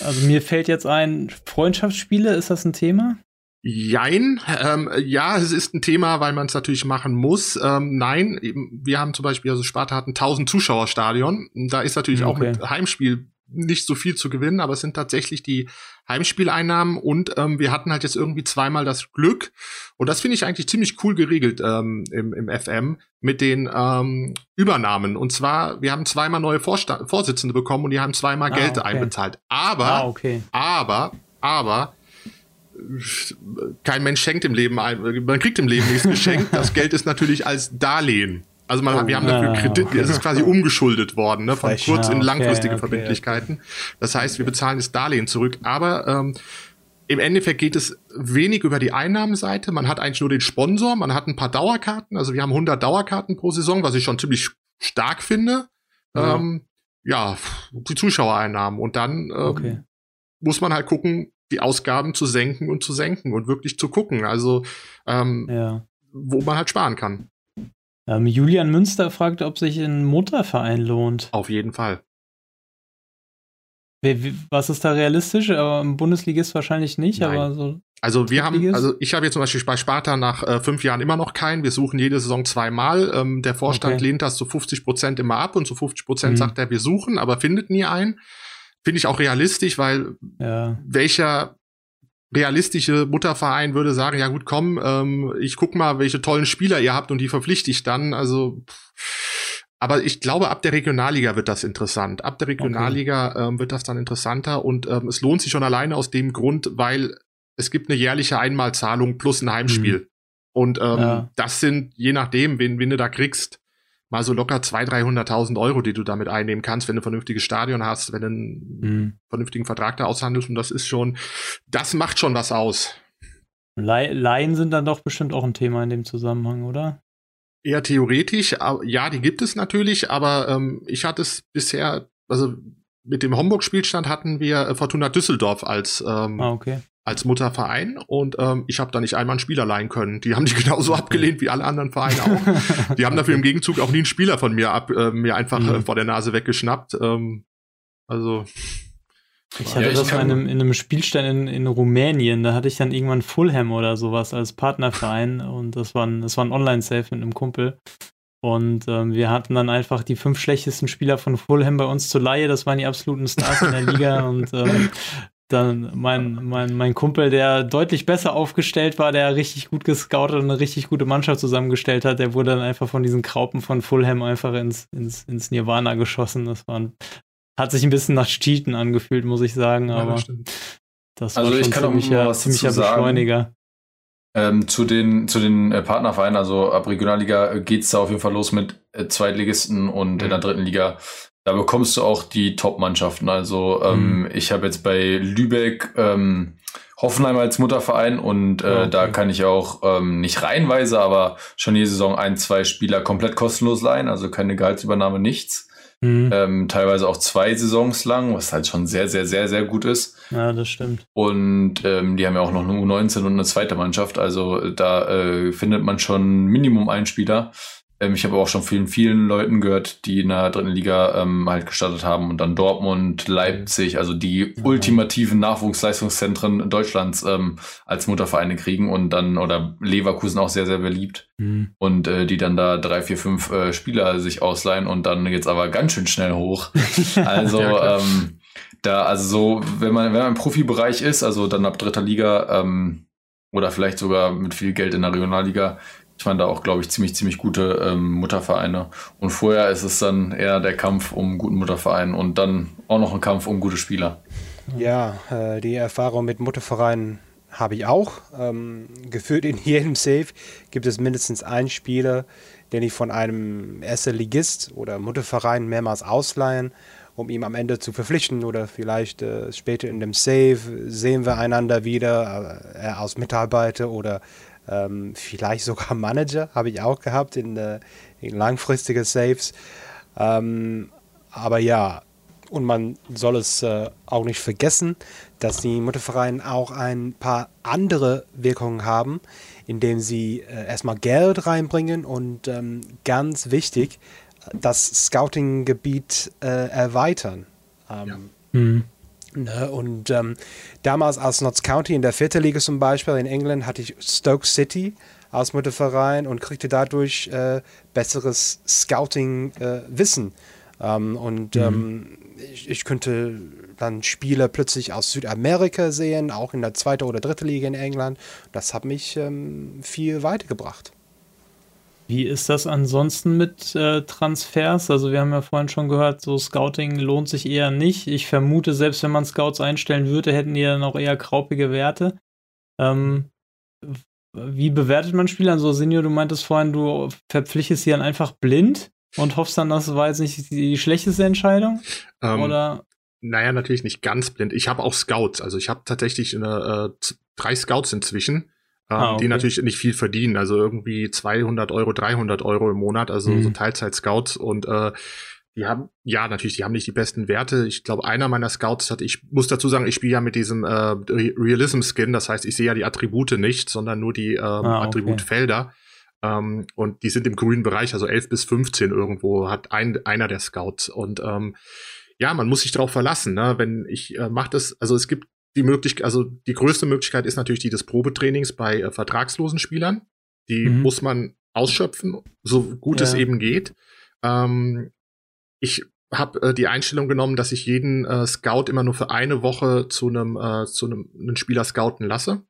also mir fällt jetzt ein, Freundschaftsspiele, ist das ein Thema? Jein, ähm, ja, es ist ein Thema, weil man es natürlich machen muss. Ähm, nein, wir haben zum Beispiel, also Sparta hat ein 1000 Zuschauerstadion. Da ist natürlich okay. auch mit Heimspiel nicht so viel zu gewinnen, aber es sind tatsächlich die Heimspieleinnahmen und ähm, wir hatten halt jetzt irgendwie zweimal das Glück und das finde ich eigentlich ziemlich cool geregelt ähm, im, im FM mit den ähm, Übernahmen und zwar wir haben zweimal neue Vorsta Vorsitzende bekommen und die haben zweimal ah, Geld okay. einbezahlt, aber ah, okay. aber aber kein Mensch schenkt im Leben ein, man kriegt im Leben nichts geschenkt. Das Geld ist natürlich als Darlehen also man, oh, wir haben dafür ah, Kredit, okay. es ist quasi umgeschuldet worden, ne, von kurz in langfristige okay, Verbindlichkeiten. Das heißt, wir bezahlen das Darlehen zurück. Aber ähm, im Endeffekt geht es wenig über die Einnahmenseite. Man hat eigentlich nur den Sponsor, man hat ein paar Dauerkarten. Also wir haben 100 Dauerkarten pro Saison, was ich schon ziemlich stark finde. Ja, ähm, ja die Zuschauereinnahmen. Und dann ähm, okay. muss man halt gucken, die Ausgaben zu senken und zu senken und wirklich zu gucken. Also ähm, ja. wo man halt sparen kann. Ähm, Julian Münster fragt, ob sich ein Mutterverein lohnt. Auf jeden Fall. Was ist da realistisch? Aber im Bundesligist wahrscheinlich nicht, Nein. aber so. Also wir haben, also ich habe jetzt zum Beispiel bei Sparta nach äh, fünf Jahren immer noch keinen. Wir suchen jede Saison zweimal. Ähm, der Vorstand okay. lehnt das zu 50 Prozent immer ab und zu 50 Prozent mhm. sagt er, wir suchen, aber findet nie einen. Finde ich auch realistisch, weil ja. welcher realistische Mutterverein würde sagen, ja gut, komm, ähm, ich guck mal, welche tollen Spieler ihr habt und die verpflichte ich dann. Also, aber ich glaube, ab der Regionalliga wird das interessant. Ab der Regionalliga okay. ähm, wird das dann interessanter und ähm, es lohnt sich schon alleine aus dem Grund, weil es gibt eine jährliche Einmalzahlung plus ein Heimspiel. Mhm. Und ähm, ja. das sind, je nachdem, wen, wen du da kriegst, mal so locker 200.000, 300.000 Euro, die du damit einnehmen kannst, wenn du ein vernünftiges Stadion hast, wenn du einen mhm. vernünftigen Vertrag da aushandelst. Und das ist schon, das macht schon was aus. Laien sind dann doch bestimmt auch ein Thema in dem Zusammenhang, oder? Eher theoretisch, ja, die gibt es natürlich, aber ähm, ich hatte es bisher, also mit dem Homburg-Spielstand hatten wir äh, Fortuna Düsseldorf als ähm, ah, okay als Mutterverein und ähm, ich habe da nicht einmal einen Spieler leihen können. Die haben die genauso abgelehnt wie alle anderen Vereine auch. Die haben dafür im Gegenzug auch nie einen Spieler von mir ab, äh, mir einfach mhm. äh, vor der Nase weggeschnappt. Ähm, also ich hatte ja, ich das mal in einem, in einem Spielstand in, in Rumänien, da hatte ich dann irgendwann Fulham oder sowas als Partnerverein und das war ein, das war ein Online-Safe mit einem Kumpel. Und ähm, wir hatten dann einfach die fünf schlechtesten Spieler von Fulham bei uns zur Laie. Das waren die absoluten Stars in der Liga. Und ähm, dann mein, mein, mein Kumpel, der deutlich besser aufgestellt war, der richtig gut gescoutet und eine richtig gute Mannschaft zusammengestellt hat, der wurde dann einfach von diesen Kraupen von Fulham einfach ins, ins, ins Nirvana geschossen. Das war ein, hat sich ein bisschen nach Cheaten angefühlt, muss ich sagen, ja, aber das, das war also schon ziemlicher, ziemlicher Beschleuniger. Ähm, zu den, zu den äh, Partnervereinen, also ab Regionalliga äh, geht's da auf jeden Fall los mit äh, Zweitligisten und mhm. in der dritten Liga da bekommst du auch die Top-Mannschaften. Also ähm, mhm. ich habe jetzt bei Lübeck ähm, Hoffenheim als Mutterverein und äh, ah, okay. da kann ich auch ähm, nicht reihenweise, aber schon jede Saison ein, zwei Spieler komplett kostenlos leihen, also keine Gehaltsübernahme, nichts. Mhm. Ähm, teilweise auch zwei Saisons lang, was halt schon sehr, sehr, sehr, sehr gut ist. Ja, das stimmt. Und ähm, die haben ja auch noch eine U19 und eine zweite Mannschaft, also da äh, findet man schon Minimum einen Spieler. Ähm, ich habe auch schon vielen, vielen Leuten gehört, die in der dritten Liga ähm, halt gestartet haben und dann Dortmund, Leipzig, also die mhm. ultimativen Nachwuchsleistungszentren Deutschlands ähm, als Muttervereine kriegen und dann, oder Leverkusen auch sehr, sehr beliebt. Mhm. Und äh, die dann da drei, vier, fünf äh, Spieler sich ausleihen und dann geht's aber ganz schön schnell hoch. Also, ja, ähm, da, also so, wenn man, wenn man im Profibereich ist, also dann ab dritter Liga, ähm, oder vielleicht sogar mit viel Geld in der Regionalliga, ich meine da auch, glaube ich, ziemlich, ziemlich gute ähm, Muttervereine. Und vorher ist es dann eher der Kampf um guten Mutterverein und dann auch noch ein Kampf um gute Spieler. Ja, äh, die Erfahrung mit Muttervereinen habe ich auch. Ähm, gefühlt in jedem Safe gibt es mindestens einen Spieler, den ich von einem ersten Ligist oder Mutterverein mehrmals ausleihen, um ihn am Ende zu verpflichten oder vielleicht äh, später in dem Save sehen wir einander wieder, äh, er als Mitarbeiter oder ähm, vielleicht sogar Manager, habe ich auch gehabt in, äh, in langfristige Saves. Ähm, aber ja, und man soll es äh, auch nicht vergessen, dass die Muttervereine auch ein paar andere Wirkungen haben, indem sie äh, erstmal Geld reinbringen und ähm, ganz wichtig, das Scouting-Gebiet äh, erweitern. Ähm, ja. mhm. Ne? Und ähm, damals als Notts County in der vierten Liga zum Beispiel in England hatte ich Stoke City als Mutterverein und kriegte dadurch äh, besseres Scouting-Wissen. Äh, ähm, und mhm. ähm, ich, ich, könnte dann Spiele plötzlich aus Südamerika sehen, auch in der zweiten oder dritten Liga in England. Das hat mich ähm, viel weitergebracht. Wie ist das ansonsten mit äh, Transfers? Also wir haben ja vorhin schon gehört, so Scouting lohnt sich eher nicht. Ich vermute, selbst wenn man Scouts einstellen würde, hätten die dann auch eher kraupige Werte. Ähm, wie bewertet man Spieler? Also Senior, du meintest vorhin, du verpflichtest sie dann einfach blind und hoffst dann, das war jetzt nicht die schlechteste Entscheidung? Ähm, Oder? Naja, natürlich nicht ganz blind. Ich habe auch Scouts. Also ich habe tatsächlich eine, äh, drei Scouts inzwischen ah, okay. die natürlich nicht viel verdienen, also irgendwie 200 Euro, 300 Euro im Monat, also mhm. so Teilzeit-Scouts und äh, die haben, ja, natürlich, die haben nicht die besten Werte. Ich glaube, einer meiner Scouts hat, ich muss dazu sagen, ich spiele ja mit diesem äh, Realism-Skin, das heißt, ich sehe ja die Attribute nicht, sondern nur die ähm, ah, okay. Attributfelder. Ähm, und die sind im grünen Bereich, also 11 bis 15 irgendwo, hat ein, einer der Scouts. Und ähm, ja, man muss sich darauf verlassen, ne? wenn ich äh, mache das, also es gibt die Möglichkeit, also die größte Möglichkeit ist natürlich die des Probetrainings bei äh, vertragslosen Spielern. Die mhm. muss man ausschöpfen, so gut ja. es eben geht. Ähm, ich habe äh, die Einstellung genommen, dass ich jeden äh, Scout immer nur für eine Woche zu einem äh, zu einem Spieler scouten lasse.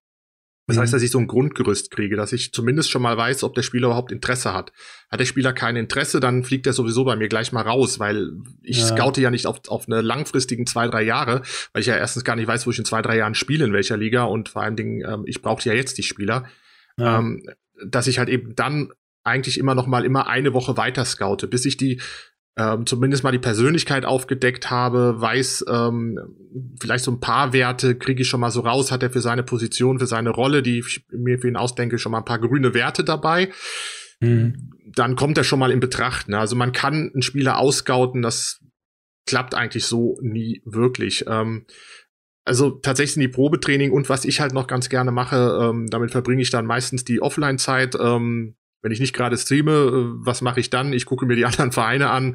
Das heißt, mhm. dass ich so ein Grundgerüst kriege, dass ich zumindest schon mal weiß, ob der Spieler überhaupt Interesse hat. Hat der Spieler kein Interesse, dann fliegt er sowieso bei mir gleich mal raus, weil ich ja. scoute ja nicht auf, auf eine langfristigen zwei, drei Jahre, weil ich ja erstens gar nicht weiß, wo ich in zwei, drei Jahren spiele, in welcher Liga und vor allen Dingen, ähm, ich brauche ja jetzt die Spieler. Ja. Ähm, dass ich halt eben dann eigentlich immer noch mal immer eine Woche weiter scoute, bis ich die ähm, zumindest mal die Persönlichkeit aufgedeckt habe, weiß ähm, vielleicht so ein paar Werte kriege ich schon mal so raus, hat er für seine Position, für seine Rolle, die ich mir für ihn ausdenke, schon mal ein paar grüne Werte dabei. Mhm. Dann kommt er schon mal in Betracht. Ne? Also man kann einen Spieler ausscouten, das klappt eigentlich so nie wirklich. Ähm, also tatsächlich sind die Probetraining und was ich halt noch ganz gerne mache, ähm, damit verbringe ich dann meistens die Offline-Zeit. Ähm, wenn ich nicht gerade streame, äh, was mache ich dann? Ich gucke mir die anderen Vereine an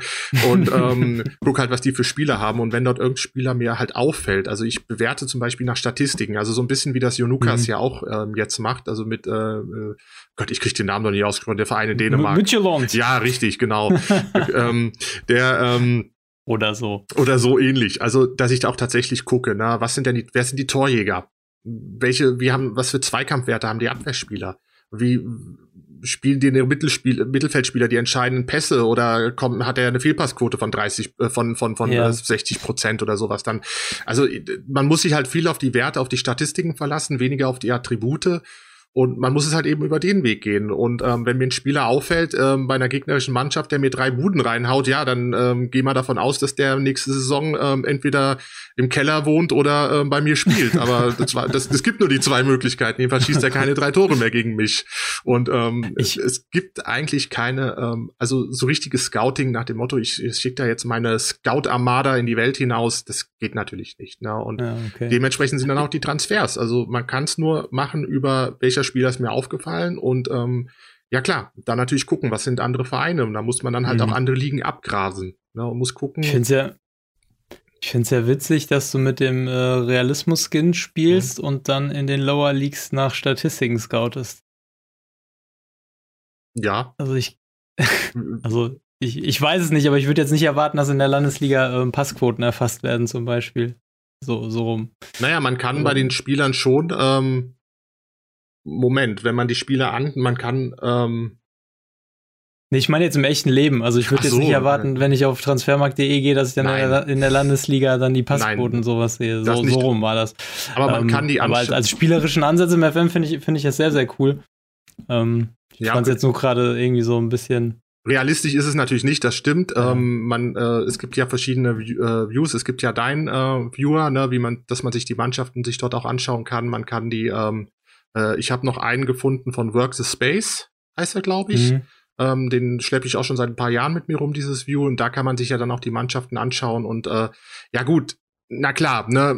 und ähm, gucke halt, was die für Spieler haben. Und wenn dort irgendein Spieler mir halt auffällt, also ich bewerte zum Beispiel nach Statistiken, also so ein bisschen wie das Jonukas mhm. ja auch ähm, jetzt macht, also mit, äh, äh, Gott, ich kriege den Namen noch nicht ausgesprochen, der Verein in Dänemark. Midtjylland. Ja, richtig, genau. ähm, der ähm, oder so. Oder so ähnlich. Also, dass ich da auch tatsächlich gucke, na, was sind denn die, wer sind die Torjäger? Welche, wie haben, was für Zweikampfwerte haben die Abwehrspieler? Wie spielen die Mittelspiel, Mittelfeldspieler die entscheidenden Pässe oder kommt, hat er eine Fehlpassquote von 30, äh, von, von, von ja. 60 Prozent oder sowas dann? Also, man muss sich halt viel auf die Werte, auf die Statistiken verlassen, weniger auf die Attribute. Und man muss es halt eben über den Weg gehen. Und ähm, wenn mir ein Spieler auffällt ähm, bei einer gegnerischen Mannschaft, der mir drei Buden reinhaut, ja, dann ähm, geh mal davon aus, dass der nächste Saison ähm, entweder im Keller wohnt oder ähm, bei mir spielt. Aber das, war, das, es gibt nur die zwei Möglichkeiten. Jedenfalls schießt er keine drei Tore mehr gegen mich. Und ähm, ich, es, es gibt eigentlich keine, ähm, also so richtiges Scouting nach dem Motto, ich, ich schicke da jetzt meine Scout-Armada in die Welt hinaus. Das geht natürlich nicht. Ne? Und ja, okay. dementsprechend sind dann auch die Transfers. Also man kann es nur machen über welcher Spieler ist mir aufgefallen und ähm, ja klar, dann natürlich gucken, was sind andere Vereine und da muss man dann halt mhm. auch andere Ligen abgrasen ne, und muss gucken. Ich finde es ja, ich ja witzig, dass du mit dem äh, Realismus-Skin spielst mhm. und dann in den Lower Leagues nach Statistiken scoutest. Ja. Also ich, also ich, ich weiß es nicht, aber ich würde jetzt nicht erwarten, dass in der Landesliga äh, Passquoten erfasst werden, zum Beispiel. So, so rum. Naja, man kann also, bei den Spielern schon ähm, Moment, wenn man die Spieler an, man kann. Ähm Nee, ich meine jetzt im echten Leben. Also ich würde jetzt so, nicht erwarten, wenn ich auf transfermarkt.de gehe, dass ich dann Nein. in der Landesliga dann die Passquoten und sowas sehe. So, so, rum war das. Aber man ähm, kann die Aber als, als, spielerischen Ansatz im FM finde ich, finde ich das sehr, sehr cool. Ähm, ich ja, fand es jetzt nur gerade irgendwie so ein bisschen. Realistisch ist es natürlich nicht, das stimmt. Ja. Ähm, man, äh, es gibt ja verschiedene äh, Views. Es gibt ja dein äh, Viewer, ne, wie man, dass man sich die Mannschaften sich dort auch anschauen kann. Man kann die ähm, äh, ich habe noch einen gefunden von Work the Space, heißt er, glaube ich. Mhm. Ähm, den schleppe ich auch schon seit ein paar Jahren mit mir rum, dieses View. Und da kann man sich ja dann auch die Mannschaften anschauen. Und äh, ja gut, na klar, ne,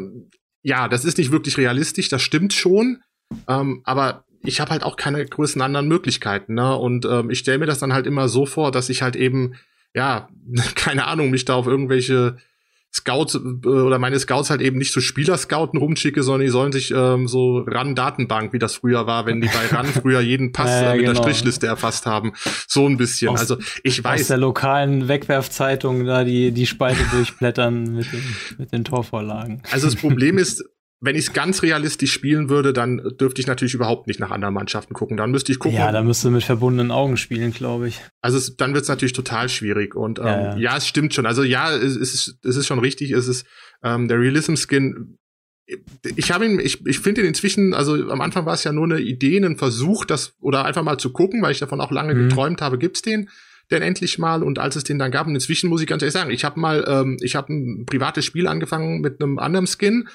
ja, das ist nicht wirklich realistisch, das stimmt schon. Ähm, aber ich habe halt auch keine größeren anderen Möglichkeiten, ne? Und ähm, ich stelle mir das dann halt immer so vor, dass ich halt eben, ja, keine Ahnung, mich da auf irgendwelche Scouts äh, oder meine Scouts halt eben nicht zu Spieler-Scouten rumschicke, sondern die sollen sich ähm, so RAN-Datenbank, wie das früher war, wenn die bei RAN früher jeden Pass äh, mit genau. der Strichliste erfasst haben. So ein bisschen. Aus, also ich weiß. Aus der lokalen Wegwerfzeitung da die, die Spalte durchblättern mit den, mit den Torvorlagen. Also das Problem ist, wenn ich es ganz realistisch spielen würde, dann dürfte ich natürlich überhaupt nicht nach anderen Mannschaften gucken. Dann müsste ich gucken. Ja, dann müsste mit verbundenen Augen spielen, glaube ich. Also es, dann wird es natürlich total schwierig. Und ähm, ja, ja. ja, es stimmt schon. Also ja, es, es, ist, es ist schon richtig. Es ist ähm, der Realism-Skin. Ich habe ihn, ich, ich finde ihn inzwischen, also am Anfang war es ja nur eine Idee, ein Versuch, das oder einfach mal zu gucken, weil ich davon auch lange mhm. geträumt habe, gibt's den denn endlich mal und als es den dann gab und inzwischen muss ich ganz ehrlich sagen, ich habe mal, ähm, ich habe ein privates Spiel angefangen mit einem anderen Skin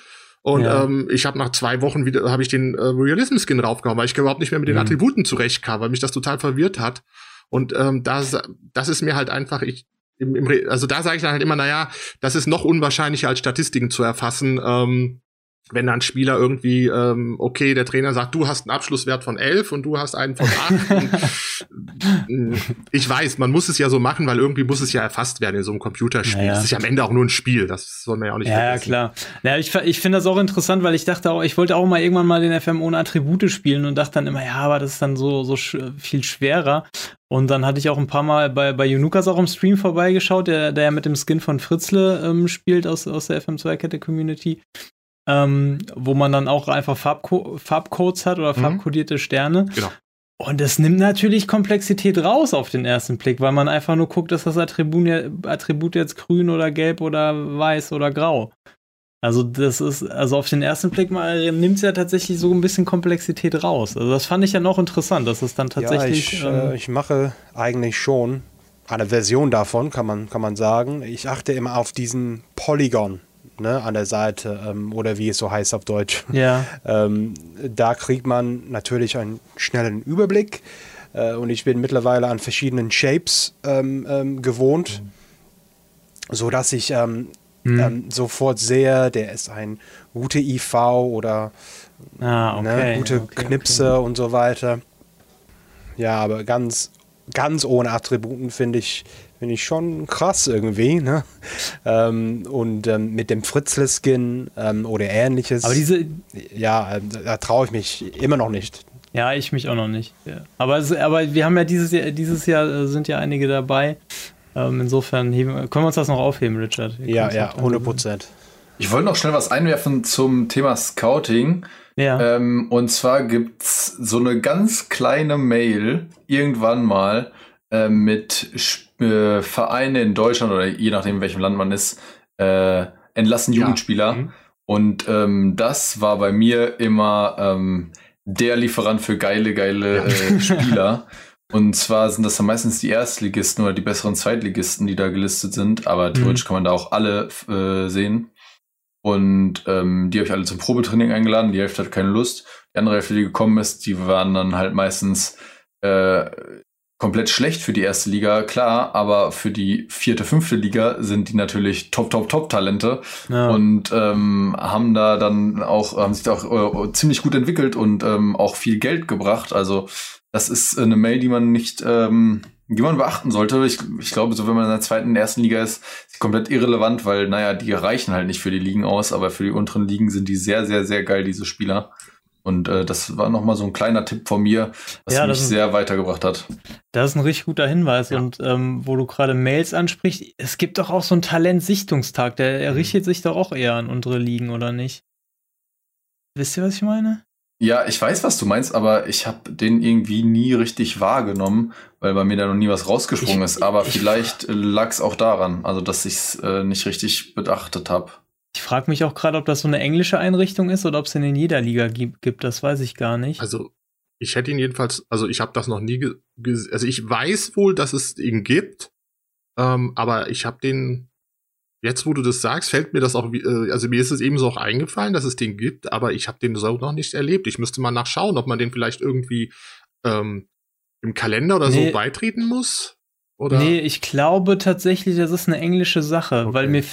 und ja. ähm, ich habe nach zwei Wochen wieder habe ich den äh, Realism Skin raufgehauen, weil ich überhaupt nicht mehr mit den mhm. Attributen zurechtkam, weil mich das total verwirrt hat. Und ähm, das, das ist mir halt einfach, ich, im, im, also da sage ich dann halt immer, naja, das ist noch unwahrscheinlicher als Statistiken zu erfassen. Ähm, wenn dann Spieler irgendwie, ähm, okay, der Trainer sagt, du hast einen Abschlusswert von 11 und du hast einen von 8. ich weiß, man muss es ja so machen, weil irgendwie muss es ja erfasst werden in so einem Computerspiel. Naja. Das ist ja am Ende auch nur ein Spiel, das soll man ja auch nicht ja, vergessen. Ja, klar. Ja, ich, ich finde das auch interessant, weil ich dachte auch, ich wollte auch mal irgendwann mal den FM ohne Attribute spielen und dachte dann immer, ja, aber das ist dann so, so sch viel schwerer. Und dann hatte ich auch ein paar Mal bei, bei Junukas auch im Stream vorbeigeschaut, der, der ja mit dem Skin von Fritzle ähm, spielt aus, aus der FM2-Kette-Community ähm, wo man dann auch einfach Farbco Farbcodes hat oder mhm. farbkodierte Sterne. Genau. Und es nimmt natürlich Komplexität raus auf den ersten Blick, weil man einfach nur guckt, dass das Attribut, Attribut jetzt grün oder gelb oder weiß oder grau. Also das ist, also auf den ersten Blick mal nimmt es ja tatsächlich so ein bisschen Komplexität raus. Also das fand ich ja noch interessant, dass es dann tatsächlich. Ja, ich, äh, ähm, ich mache eigentlich schon eine Version davon, kann man, kann man sagen. Ich achte immer auf diesen Polygon ne, an der Seite ähm, oder wie es so heißt auf Deutsch. Ja. ähm, da kriegt man natürlich einen schnellen Überblick äh, und ich bin mittlerweile an verschiedenen Shapes ähm, ähm gewohnt, mhm. so dass ich mhm. sofort sehe, der ist ein guter IV oder ah, ne, okay, ne, gute okay, Knipse okay. und so weiter. ja, aber ganz, ganz ohne Attributen finde ich, finde ich schon krass irgendwie, ne? Ähm, und ähm, mit dem Fritzle-Skin ähm, oder ähnliches. Aber diese. Ja, äh, da traue ich mich immer noch nicht. Ja, ich mich auch noch nicht. Ja. Aber, aber wir haben ja dieses Jahr, dieses Jahr äh, sind ja einige dabei. Ähm, insofern heben, können wir uns das noch aufheben, Richard. Wir ja, ja, 100 Prozent. Ich wollte noch schnell was einwerfen zum Thema Scouting. Ja. Ähm, und zwar gibt's so eine ganz kleine Mail irgendwann mal äh, mit äh, Vereine in Deutschland oder je nachdem, in welchem Land man ist, äh, entlassen Jugendspieler. Ja. Mhm. Und ähm, das war bei mir immer ähm, der Lieferant für geile, geile ja. äh, Spieler. Und zwar sind das dann meistens die Erstligisten oder die besseren Zweitligisten, die da gelistet sind. Aber mhm. theoretisch kann man da auch alle äh, sehen. Und ähm, die habe ich alle zum Probetraining eingeladen. Die Hälfte hat keine Lust. Die andere Hälfte, die gekommen ist, die waren dann halt meistens äh, komplett schlecht für die erste Liga, klar, aber für die vierte, fünfte Liga sind die natürlich top, top, top Talente ja. und ähm, haben da dann auch, haben sich da auch äh, ziemlich gut entwickelt und ähm, auch viel Geld gebracht. Also das ist eine Mail, die man nicht, ähm, die man beachten sollte. Ich, ich glaube, so wenn man in der zweiten, ersten Liga ist, ist komplett irrelevant, weil, naja, die reichen halt nicht für die Ligen aus, aber für die unteren Ligen sind die sehr, sehr, sehr geil, diese Spieler. Und äh, das war nochmal so ein kleiner Tipp von mir, was ja, mich ist, sehr weitergebracht hat. Das ist ein richtig guter Hinweis. Ja. Und ähm, wo du gerade Mails ansprichst, es gibt doch auch so einen Talentsichtungstag, der mhm. richtet sich doch auch eher an unsere Ligen, oder nicht? Wisst ihr, was ich meine? Ja, ich weiß, was du meinst, aber ich habe den irgendwie nie richtig wahrgenommen, weil bei mir da noch nie was rausgesprungen ich, ist. Aber ich, vielleicht lag es auch daran, also dass ich es äh, nicht richtig beachtet habe. Ich frage mich auch gerade, ob das so eine englische Einrichtung ist oder ob es den in jeder Liga gibt. Das weiß ich gar nicht. Also ich hätte ihn jedenfalls, also ich habe das noch nie, also ich weiß wohl, dass es ihn gibt, ähm, aber ich habe den, jetzt wo du das sagst, fällt mir das auch, äh, also mir ist es eben so auch eingefallen, dass es den gibt, aber ich habe den so noch nicht erlebt. Ich müsste mal nachschauen, ob man den vielleicht irgendwie ähm, im Kalender oder nee. so beitreten muss. Oder? Nee, ich glaube tatsächlich, das ist eine englische Sache, okay. weil mir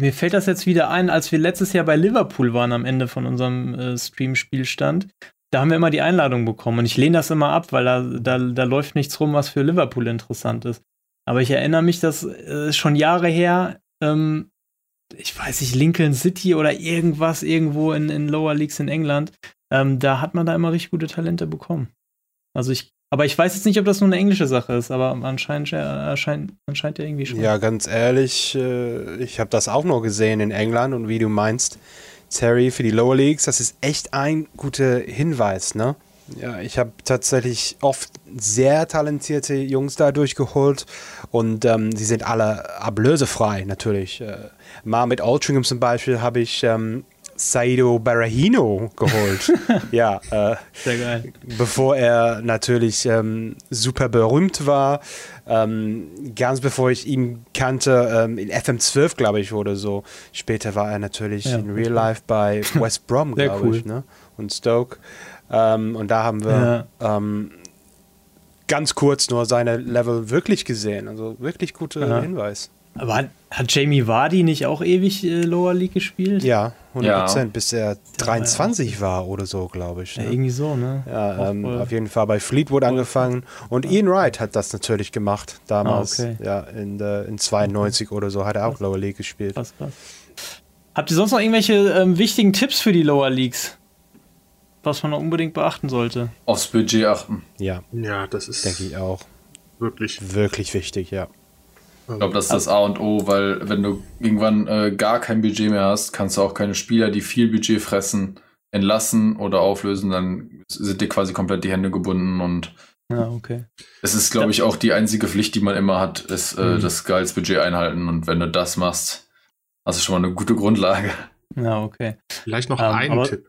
mir fällt das jetzt wieder ein, als wir letztes Jahr bei Liverpool waren am Ende von unserem äh, Stream-Spielstand. Da haben wir immer die Einladung bekommen und ich lehne das immer ab, weil da, da, da läuft nichts rum, was für Liverpool interessant ist. Aber ich erinnere mich, dass äh, schon Jahre her, ähm, ich weiß nicht, Lincoln City oder irgendwas irgendwo in, in Lower Leagues in England, ähm, da hat man da immer richtig gute Talente bekommen. Also ich aber ich weiß jetzt nicht, ob das nur eine englische Sache ist, aber anscheinend, anscheinend, anscheinend ja irgendwie schon. Ja, ganz ehrlich, äh, ich habe das auch noch gesehen in England und wie du meinst, Terry für die Lower Leagues, das ist echt ein guter Hinweis, ne? Ja, ich habe tatsächlich oft sehr talentierte Jungs da durchgeholt und ähm, sie sind alle ablösefrei natürlich. Äh, mal mit Altringham zum Beispiel habe ich ähm, Saido Barahino geholt. ja, äh, sehr geil. Bevor er natürlich ähm, super berühmt war, ähm, ganz bevor ich ihn kannte, ähm, in FM12, glaube ich, oder so. Später war er natürlich ja, in Real Life bei West Brom, glaube cool. ich, ne? und Stoke. Ähm, und da haben wir ja. Ähm, ganz kurz nur seine Level wirklich gesehen. Also wirklich guter ja. Hinweis. Aber hat, Jamie Vardy nicht auch ewig äh, Lower League gespielt? Ja, 100 Prozent, ja. bis er 23 ja, war oder so, glaube ich. Ne? Ja, irgendwie so, ne? Ja, ähm, auf jeden Fall bei Fleetwood angefangen. Und Ian Wright hat das natürlich gemacht damals. Ah, okay. Ja, in, äh, in 92 okay. oder so hat er auch Lower League gespielt. Krass, krass. Habt ihr sonst noch irgendwelche ähm, wichtigen Tipps für die Lower Leagues? Was man noch unbedingt beachten sollte? Aufs Budget achten. Ja. Ja, das ist. Denke ich auch. Wirklich. Wirklich wichtig, ja. Ich glaube, das ist das A und O, weil wenn du irgendwann äh, gar kein Budget mehr hast, kannst du auch keine Spieler, die viel Budget fressen, entlassen oder auflösen, dann sind dir quasi komplett die Hände gebunden und ja, okay. Es ist, glaube ich, auch die einzige Pflicht, die man immer hat, ist äh, mhm. das Gehaltsbudget einhalten. Und wenn du das machst, hast du schon mal eine gute Grundlage. Ja, okay. Vielleicht noch um, ähm, ein Tipp.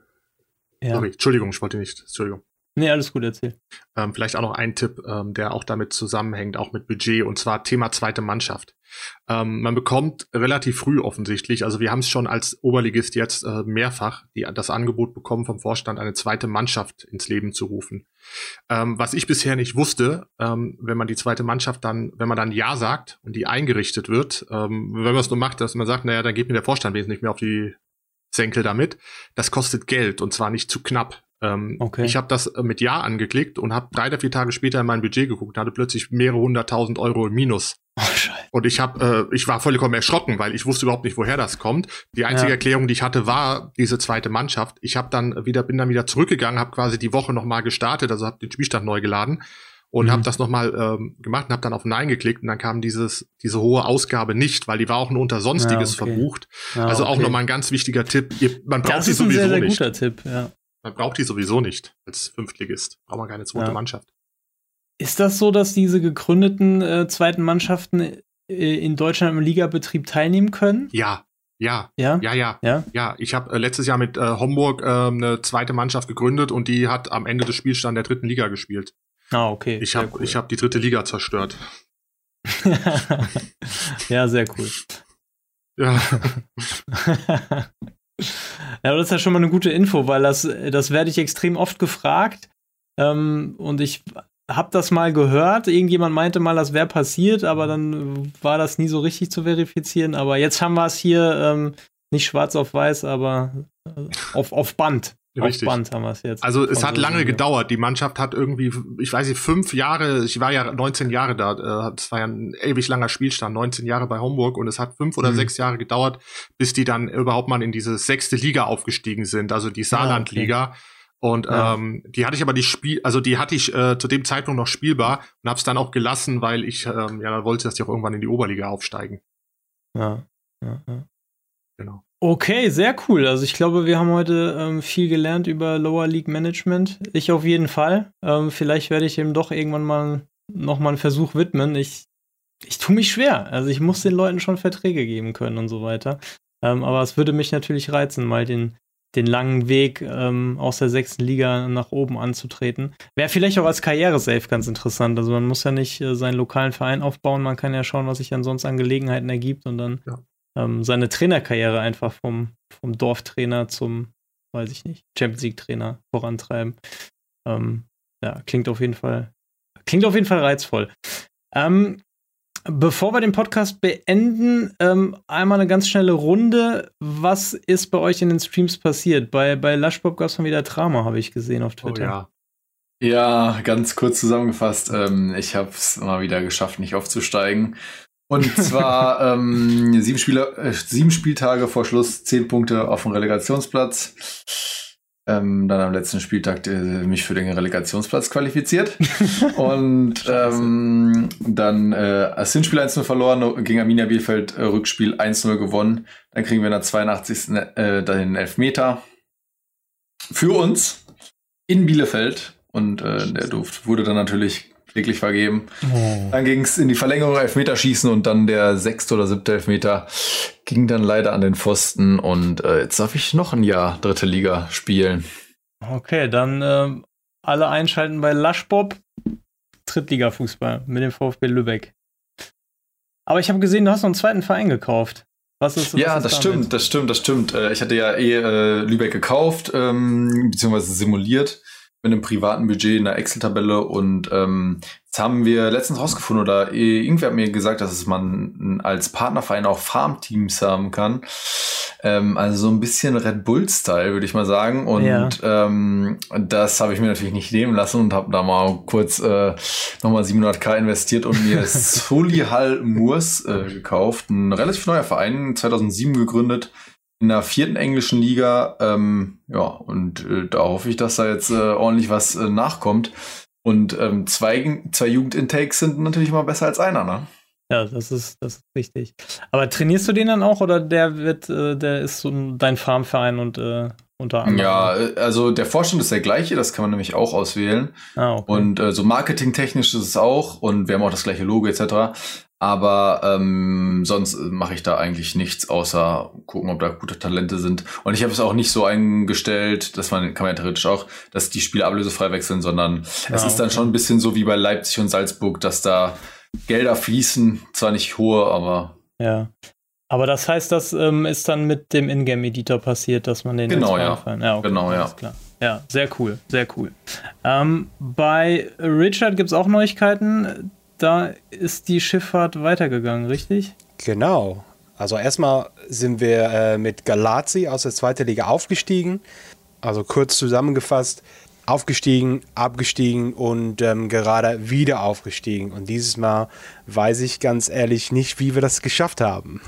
Ja. Sorry, Entschuldigung, ich wollte nicht. Entschuldigung. Nee, alles gut, erzähl. Ähm, vielleicht auch noch ein Tipp, ähm, der auch damit zusammenhängt, auch mit Budget, und zwar Thema zweite Mannschaft. Ähm, man bekommt relativ früh offensichtlich, also wir haben es schon als Oberligist jetzt äh, mehrfach die, das Angebot bekommen vom Vorstand, eine zweite Mannschaft ins Leben zu rufen. Ähm, was ich bisher nicht wusste, ähm, wenn man die zweite Mannschaft dann, wenn man dann Ja sagt und die eingerichtet wird, ähm, wenn man es nur macht, dass man sagt, naja, dann geht mir der Vorstand wesentlich mehr auf die Senkel damit. Das kostet Geld und zwar nicht zu knapp. Ähm, okay. Ich habe das äh, mit Ja angeklickt und habe drei oder vier Tage später in mein Budget geguckt und hatte plötzlich mehrere hunderttausend Euro im Minus. Oh, und ich habe, äh, ich war vollkommen erschrocken, weil ich wusste überhaupt nicht, woher das kommt. Die einzige ja. Erklärung, die ich hatte, war diese zweite Mannschaft. Ich habe dann wieder, bin dann wieder zurückgegangen, habe quasi die Woche nochmal gestartet, also habe den Spielstand neu geladen und mhm. habe das nochmal ähm, gemacht und habe dann auf Nein geklickt und dann kam dieses diese hohe Ausgabe nicht, weil die war auch nur unter Sonstiges ja, okay. verbucht. Ja, also auch nochmal ein ganz wichtiger Tipp. Ihr, man braucht das die sowieso sehr, sehr nicht. Guter Tipp, ja. Man braucht die sowieso nicht als Fünftligist. Braucht man keine zweite ja. Mannschaft. Ist das so, dass diese gegründeten äh, zweiten Mannschaften äh, in Deutschland im Ligabetrieb teilnehmen können? Ja, ja, ja, ja, ja. Ja, ja ich habe äh, letztes Jahr mit äh, Homburg äh, eine zweite Mannschaft gegründet und die hat am Ende des Spielstands der dritten Liga gespielt. Ah, okay. Ich habe cool. hab die dritte Liga zerstört. ja, sehr cool. Ja. Ja, aber das ist ja schon mal eine gute Info, weil das, das werde ich extrem oft gefragt. Ähm, und ich habe das mal gehört. Irgendjemand meinte mal, das wäre passiert, aber dann war das nie so richtig zu verifizieren. Aber jetzt haben wir es hier ähm, nicht schwarz auf weiß, aber äh, auf, auf Band. Richtig. Band haben wir es jetzt. Also es hat lange gedauert. Die Mannschaft hat irgendwie, ich weiß nicht, fünf Jahre, ich war ja 19 Jahre da, es äh, war ja ein ewig langer Spielstand, 19 Jahre bei Homburg und es hat fünf oder mhm. sechs Jahre gedauert, bis die dann überhaupt mal in diese sechste Liga aufgestiegen sind, also die Saarlandliga. Ah, okay. Und ja. ähm, die hatte ich aber die Spiel, also die hatte ich äh, zu dem Zeitpunkt noch spielbar und habe es dann auch gelassen, weil ich ähm, ja wollte, dass die auch irgendwann in die Oberliga aufsteigen. Ja, ja, ja. Genau. Okay, sehr cool. Also ich glaube, wir haben heute ähm, viel gelernt über Lower League Management. Ich auf jeden Fall. Ähm, vielleicht werde ich eben doch irgendwann mal noch mal einen Versuch widmen. Ich, ich tue mich schwer. Also ich muss den Leuten schon Verträge geben können und so weiter. Ähm, aber es würde mich natürlich reizen, mal den, den langen Weg ähm, aus der sechsten Liga nach oben anzutreten. Wäre vielleicht auch als Karriere-Safe ganz interessant. Also man muss ja nicht äh, seinen lokalen Verein aufbauen, man kann ja schauen, was sich dann sonst an Gelegenheiten ergibt und dann ja ähm, seine Trainerkarriere einfach vom, vom Dorftrainer zum, weiß ich nicht, Champions League-Trainer vorantreiben. Ähm, ja, klingt auf jeden Fall, klingt auf jeden Fall reizvoll. Ähm, bevor wir den Podcast beenden, ähm, einmal eine ganz schnelle Runde. Was ist bei euch in den Streams passiert? Bei, bei Lushbob gab es mal wieder Drama, habe ich gesehen auf Twitter. Oh ja. Ja, ganz kurz zusammengefasst. Ähm, ich habe es mal wieder geschafft, nicht aufzusteigen. Und zwar ähm, sieben, Spieler, äh, sieben Spieltage vor Schluss, zehn Punkte auf dem Relegationsplatz. Ähm, dann am letzten Spieltag äh, mich für den Relegationsplatz qualifiziert. und ähm, dann äh, als Hinspiel 1-0 verloren, gegen Arminia Bielefeld äh, Rückspiel 1-0 gewonnen. Dann kriegen wir in der 82. Äh, den Elfmeter für uns in Bielefeld. Und äh, der Duft wurde dann natürlich wirklich vergeben. Oh. Dann ging es in die Verlängerung, Elfmeterschießen und dann der sechste oder siebte Elfmeter ging dann leider an den Pfosten und äh, jetzt darf ich noch ein Jahr dritte Liga spielen. Okay, dann äh, alle einschalten bei Lushbob, Drittliga-Fußball mit dem VfB Lübeck. Aber ich habe gesehen, du hast noch einen zweiten Verein gekauft. Was ist, was ja, ist das damit? stimmt, das stimmt, das stimmt. Äh, ich hatte ja eh äh, Lübeck gekauft, ähm, beziehungsweise simuliert mit einem privaten Budget in der Excel-Tabelle und ähm, jetzt haben wir letztens rausgefunden oder irgendwer hat mir gesagt, dass es man als Partnerverein auch Farmteams haben kann. Ähm, also so ein bisschen Red Bull-Style, würde ich mal sagen. Und ja. ähm, das habe ich mir natürlich nicht nehmen lassen und habe da mal kurz äh, nochmal 700k investiert und mir Solihull Moors äh, gekauft. Ein relativ neuer Verein, 2007 gegründet in der vierten englischen Liga. Ähm, ja, und äh, da hoffe ich, dass da jetzt äh, ordentlich was äh, nachkommt. Und ähm, zwei, zwei Jugendintakes sind natürlich immer besser als einer, ne? Ja, das ist, das ist richtig. Aber trainierst du den dann auch oder der wird, äh, der ist so dein Farmverein und äh, unter anderem? Ja, äh, also der Vorstand ist der gleiche, das kann man nämlich auch auswählen. Ah, okay. Und äh, so marketingtechnisch ist es auch und wir haben auch das gleiche Logo etc. Aber ähm, sonst mache ich da eigentlich nichts, außer gucken, ob da gute Talente sind. Und ich habe es auch nicht so eingestellt, dass man, kann man ja theoretisch auch, dass die Spiele ablösefrei wechseln, sondern ah, es ist dann schon ein bisschen so wie bei Leipzig und Salzburg, dass da Gelder fließen, zwar nicht hohe, aber. Ja. Aber das heißt, das ähm, ist dann mit dem Ingame-Editor passiert, dass man den genau, ja. ja okay, genau, ja. Klar. Ja, sehr cool, sehr cool. Ähm, bei Richard gibt es auch Neuigkeiten da ist die Schifffahrt weitergegangen, richtig? Genau. Also erstmal sind wir äh, mit Galazi aus der zweiten Liga aufgestiegen. Also kurz zusammengefasst, aufgestiegen, abgestiegen und ähm, gerade wieder aufgestiegen. Und dieses Mal weiß ich ganz ehrlich nicht, wie wir das geschafft haben.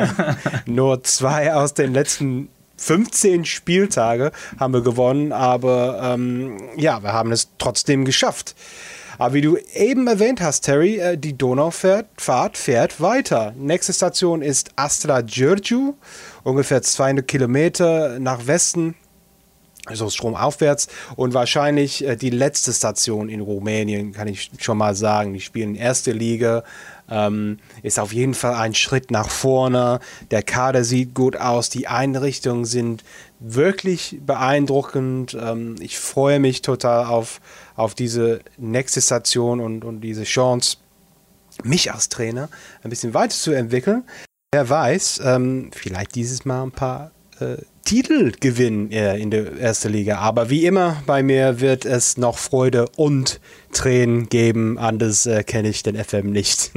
Nur zwei aus den letzten 15 Spieltage haben wir gewonnen, aber ähm, ja, wir haben es trotzdem geschafft. Aber wie du eben erwähnt hast, Terry, äh, die Donaufahrt fährt weiter. Nächste Station ist Astra Giurgiu, ungefähr 200 Kilometer nach Westen also stromaufwärts und wahrscheinlich äh, die letzte Station in Rumänien, kann ich schon mal sagen. Die spielen erste Liga, ähm, ist auf jeden Fall ein Schritt nach vorne. Der Kader sieht gut aus, die Einrichtungen sind wirklich beeindruckend. Ähm, ich freue mich total auf, auf diese nächste Station und, und diese Chance, mich als Trainer ein bisschen weiterzuentwickeln. Wer weiß, ähm, vielleicht dieses Mal ein paar äh, Titel gewinnen äh, in der ersten Liga. Aber wie immer bei mir wird es noch Freude und Tränen geben. Anders äh, kenne ich den FM nicht.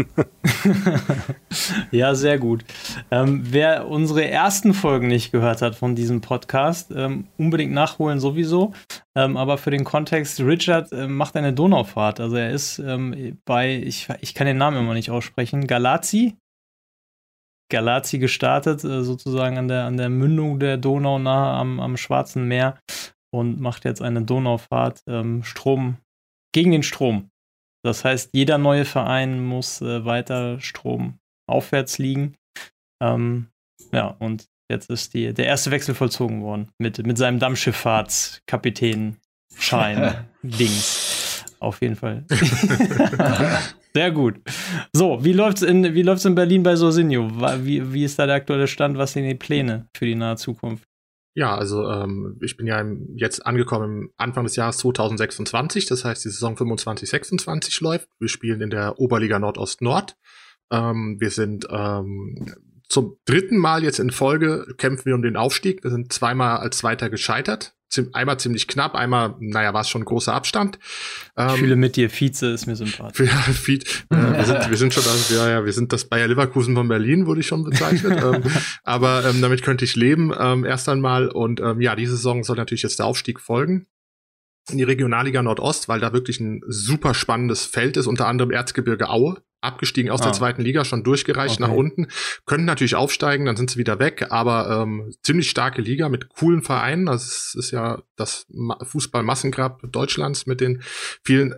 ja, sehr gut. Ähm, wer unsere ersten Folgen nicht gehört hat von diesem Podcast, ähm, unbedingt nachholen sowieso. Ähm, aber für den Kontext, Richard äh, macht eine Donaufahrt. Also er ist ähm, bei, ich, ich kann den Namen immer nicht aussprechen, Galazi Galazi gestartet, äh, sozusagen an der, an der Mündung der Donau nahe am, am Schwarzen Meer und macht jetzt eine Donaufahrt ähm, Strom gegen den Strom. Das heißt, jeder neue Verein muss äh, weiter Strom aufwärts liegen. Ähm, ja, und jetzt ist die, der erste Wechsel vollzogen worden mit, mit seinem Dampfschifffahrtskapitän-Schein. Dings. Auf jeden Fall. Sehr gut. So, wie läuft's in, in Berlin bei Sosinho? Wie, wie ist da der aktuelle Stand? Was sind die Pläne für die nahe Zukunft? Ja, also ähm, ich bin ja jetzt angekommen Anfang des Jahres 2026, das heißt die Saison 25-26 läuft. Wir spielen in der Oberliga Nordost Nord. Ähm, wir sind ähm, zum dritten Mal jetzt in Folge kämpfen wir um den Aufstieg. Wir sind zweimal als Zweiter gescheitert einmal ziemlich knapp, einmal, naja, war es schon ein großer Abstand. Ähm, ich fühle mit dir, Vize ist mir sympathisch. Ja, Vize, äh, wir, sind, wir sind schon, das, ja, ja, wir sind das Bayer Leverkusen von Berlin, wurde ich schon bezeichnet. ähm, aber ähm, damit könnte ich leben, ähm, erst einmal. Und ähm, ja, diese Saison soll natürlich jetzt der Aufstieg folgen in die Regionalliga Nordost, weil da wirklich ein super spannendes Feld ist, unter anderem Erzgebirge Aue, abgestiegen aus ah. der zweiten Liga, schon durchgereicht okay. nach unten, können natürlich aufsteigen, dann sind sie wieder weg, aber ähm, ziemlich starke Liga mit coolen Vereinen. Das ist ja das Fußball-Massengrab Deutschlands mit den vielen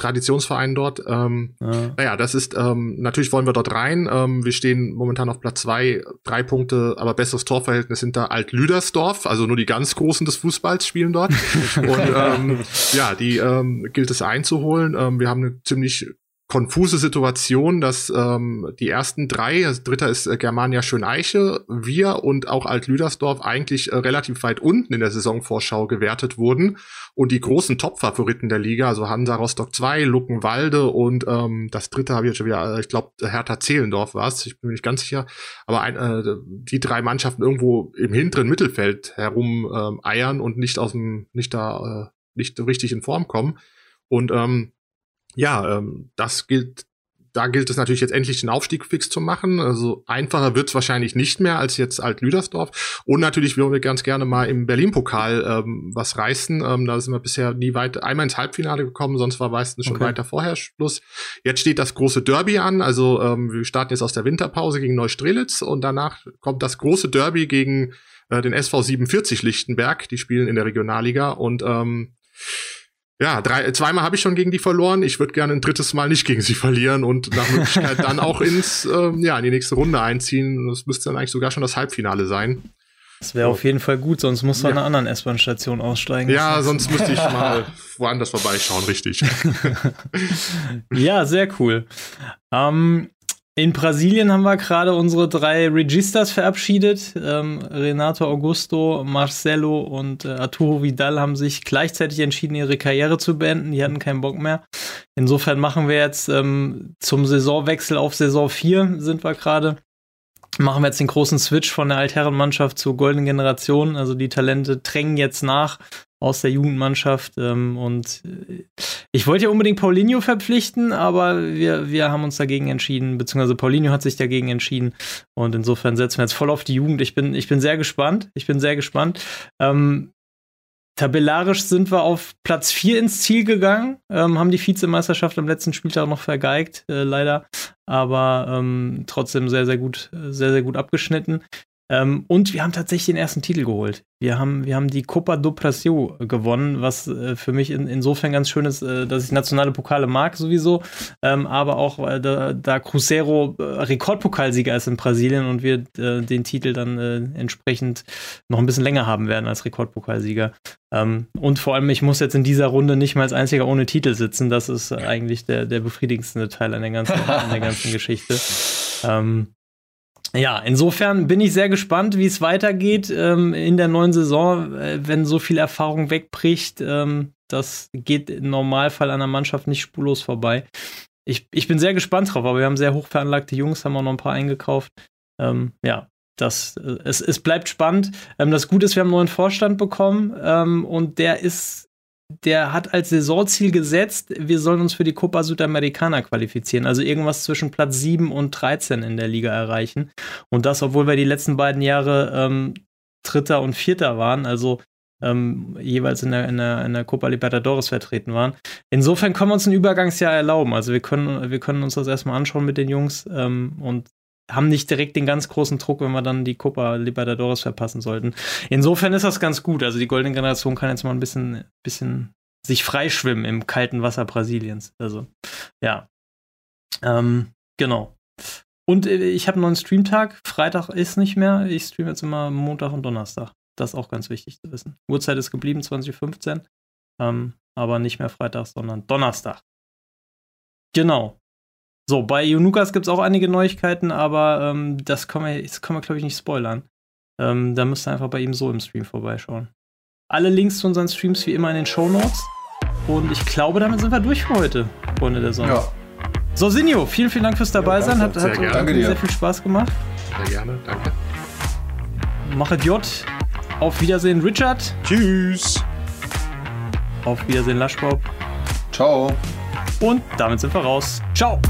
Traditionsvereinen dort. Ähm, ja. Naja, das ist, ähm, natürlich wollen wir dort rein. Ähm, wir stehen momentan auf Platz zwei, drei Punkte, aber besseres Torverhältnis hinter Alt-Lüdersdorf, also nur die ganz Großen des Fußballs spielen dort. Und ähm, ja, die ähm, gilt es einzuholen. Ähm, wir haben eine ziemlich konfuse Situation, dass ähm, die ersten drei, das dritte ist äh, Germania Schöneiche, wir und auch Alt-Lüdersdorf eigentlich äh, relativ weit unten in der Saisonvorschau gewertet wurden. Und die großen Top-Favoriten der Liga, also Hansa Rostock 2, Luckenwalde und ähm, das dritte habe ich jetzt schon wieder, äh, ich glaube Hertha Zehlendorf war es, ich bin mir nicht ganz sicher, aber ein, äh, die drei Mannschaften irgendwo im hinteren Mittelfeld herum ähm, eiern und nicht aus dem, nicht da, äh, nicht richtig in Form kommen. Und ähm, ja, ähm, das gilt, da gilt es natürlich jetzt endlich den Aufstieg fix zu machen. Also einfacher wird es wahrscheinlich nicht mehr als jetzt Alt-Lüdersdorf. Und natürlich würden wir ganz gerne mal im Berlin-Pokal ähm, was reißen. Ähm, da sind wir bisher nie weit, einmal ins Halbfinale gekommen, sonst war meistens schon okay. weiter vorher Schluss. Jetzt steht das große Derby an. Also ähm, wir starten jetzt aus der Winterpause gegen Neustrelitz und danach kommt das große Derby gegen äh, den SV 47 Lichtenberg. Die spielen in der Regionalliga und ähm, ja, drei, zweimal habe ich schon gegen die verloren. Ich würde gerne ein drittes Mal nicht gegen sie verlieren und nach Möglichkeit dann auch ins, ähm, ja, in die nächste Runde einziehen. Das müsste dann eigentlich sogar schon das Halbfinale sein. Das wäre so. auf jeden Fall gut, sonst muss man ja. einer anderen S-Bahn-Station aussteigen. Ja, sonst müsste ich mal woanders vorbeischauen, richtig. ja, sehr cool. Ähm, in Brasilien haben wir gerade unsere drei Registas verabschiedet. Ähm, Renato Augusto, Marcelo und äh, Arturo Vidal haben sich gleichzeitig entschieden, ihre Karriere zu beenden. Die hatten keinen Bock mehr. Insofern machen wir jetzt ähm, zum Saisonwechsel auf Saison 4 sind wir gerade. Machen wir jetzt den großen Switch von der Altherrenmannschaft zur goldenen Generation. Also die Talente drängen jetzt nach aus der Jugendmannschaft. Ähm, und äh, ich wollte ja unbedingt Paulinho verpflichten, aber wir, wir haben uns dagegen entschieden, beziehungsweise Paulinho hat sich dagegen entschieden. Und insofern setzen wir jetzt voll auf die Jugend. Ich bin, ich bin sehr gespannt. Ich bin sehr gespannt. Ähm, tabellarisch sind wir auf Platz 4 ins Ziel gegangen, ähm, haben die Vizemeisterschaft am letzten Spieltag noch vergeigt, äh, leider, aber ähm, trotzdem sehr, sehr gut, sehr, sehr gut abgeschnitten. Ähm, und wir haben tatsächlich den ersten Titel geholt. Wir haben, wir haben die Copa do Brasil gewonnen, was äh, für mich in, insofern ganz schön ist, äh, dass ich nationale Pokale mag sowieso, ähm, aber auch äh, da, da Cruzeiro äh, Rekordpokalsieger ist in Brasilien und wir äh, den Titel dann äh, entsprechend noch ein bisschen länger haben werden als Rekordpokalsieger. Ähm, und vor allem, ich muss jetzt in dieser Runde nicht mal als einziger ohne Titel sitzen. Das ist eigentlich der, der befriedigendste Teil an der ganzen, an der ganzen Geschichte. Ähm, ja, insofern bin ich sehr gespannt, wie es weitergeht ähm, in der neuen Saison, äh, wenn so viel Erfahrung wegbricht. Ähm, das geht im Normalfall an der Mannschaft nicht spurlos vorbei. Ich, ich bin sehr gespannt drauf, aber wir haben sehr hoch veranlagte Jungs, haben auch noch ein paar eingekauft. Ähm, ja, das, äh, es, es bleibt spannend. Ähm, das Gute ist, wir haben einen neuen Vorstand bekommen ähm, und der ist der hat als Saisonziel gesetzt, wir sollen uns für die Copa Sudamericana qualifizieren, also irgendwas zwischen Platz 7 und 13 in der Liga erreichen. Und das, obwohl wir die letzten beiden Jahre ähm, Dritter und Vierter waren, also ähm, jeweils in der, in, der, in der Copa Libertadores vertreten waren. Insofern können wir uns ein Übergangsjahr erlauben. Also wir können, wir können uns das erstmal anschauen mit den Jungs ähm, und haben nicht direkt den ganz großen Druck, wenn wir dann die Copa Libertadores verpassen sollten. Insofern ist das ganz gut. Also die goldene Generation kann jetzt mal ein bisschen, bisschen sich freischwimmen im kalten Wasser Brasiliens. Also, ja. Ähm, genau. Und äh, ich habe einen neuen Streamtag. Freitag ist nicht mehr. Ich streame jetzt immer Montag und Donnerstag. Das ist auch ganz wichtig zu wissen. Uhrzeit ist geblieben, 2015. Ähm, aber nicht mehr Freitag, sondern Donnerstag. Genau. So, bei Junukas gibt es auch einige Neuigkeiten, aber ähm, das können wir, wir glaube ich, nicht spoilern. Ähm, da müsst ihr einfach bei ihm so im Stream vorbeischauen. Alle Links zu unseren Streams wie immer in den Show Notes. Und ich glaube, damit sind wir durch für heute, Freunde der Sonne. Ja. So, Sinjo, vielen, vielen Dank fürs Dabeisein. Ja, hat, hat sehr, hat sehr viel Spaß gemacht. Sehr gerne, danke. Machet J. Auf Wiedersehen, Richard. Tschüss. Auf Wiedersehen, Laschbob. Ciao. Und damit sind wir raus. Ciao.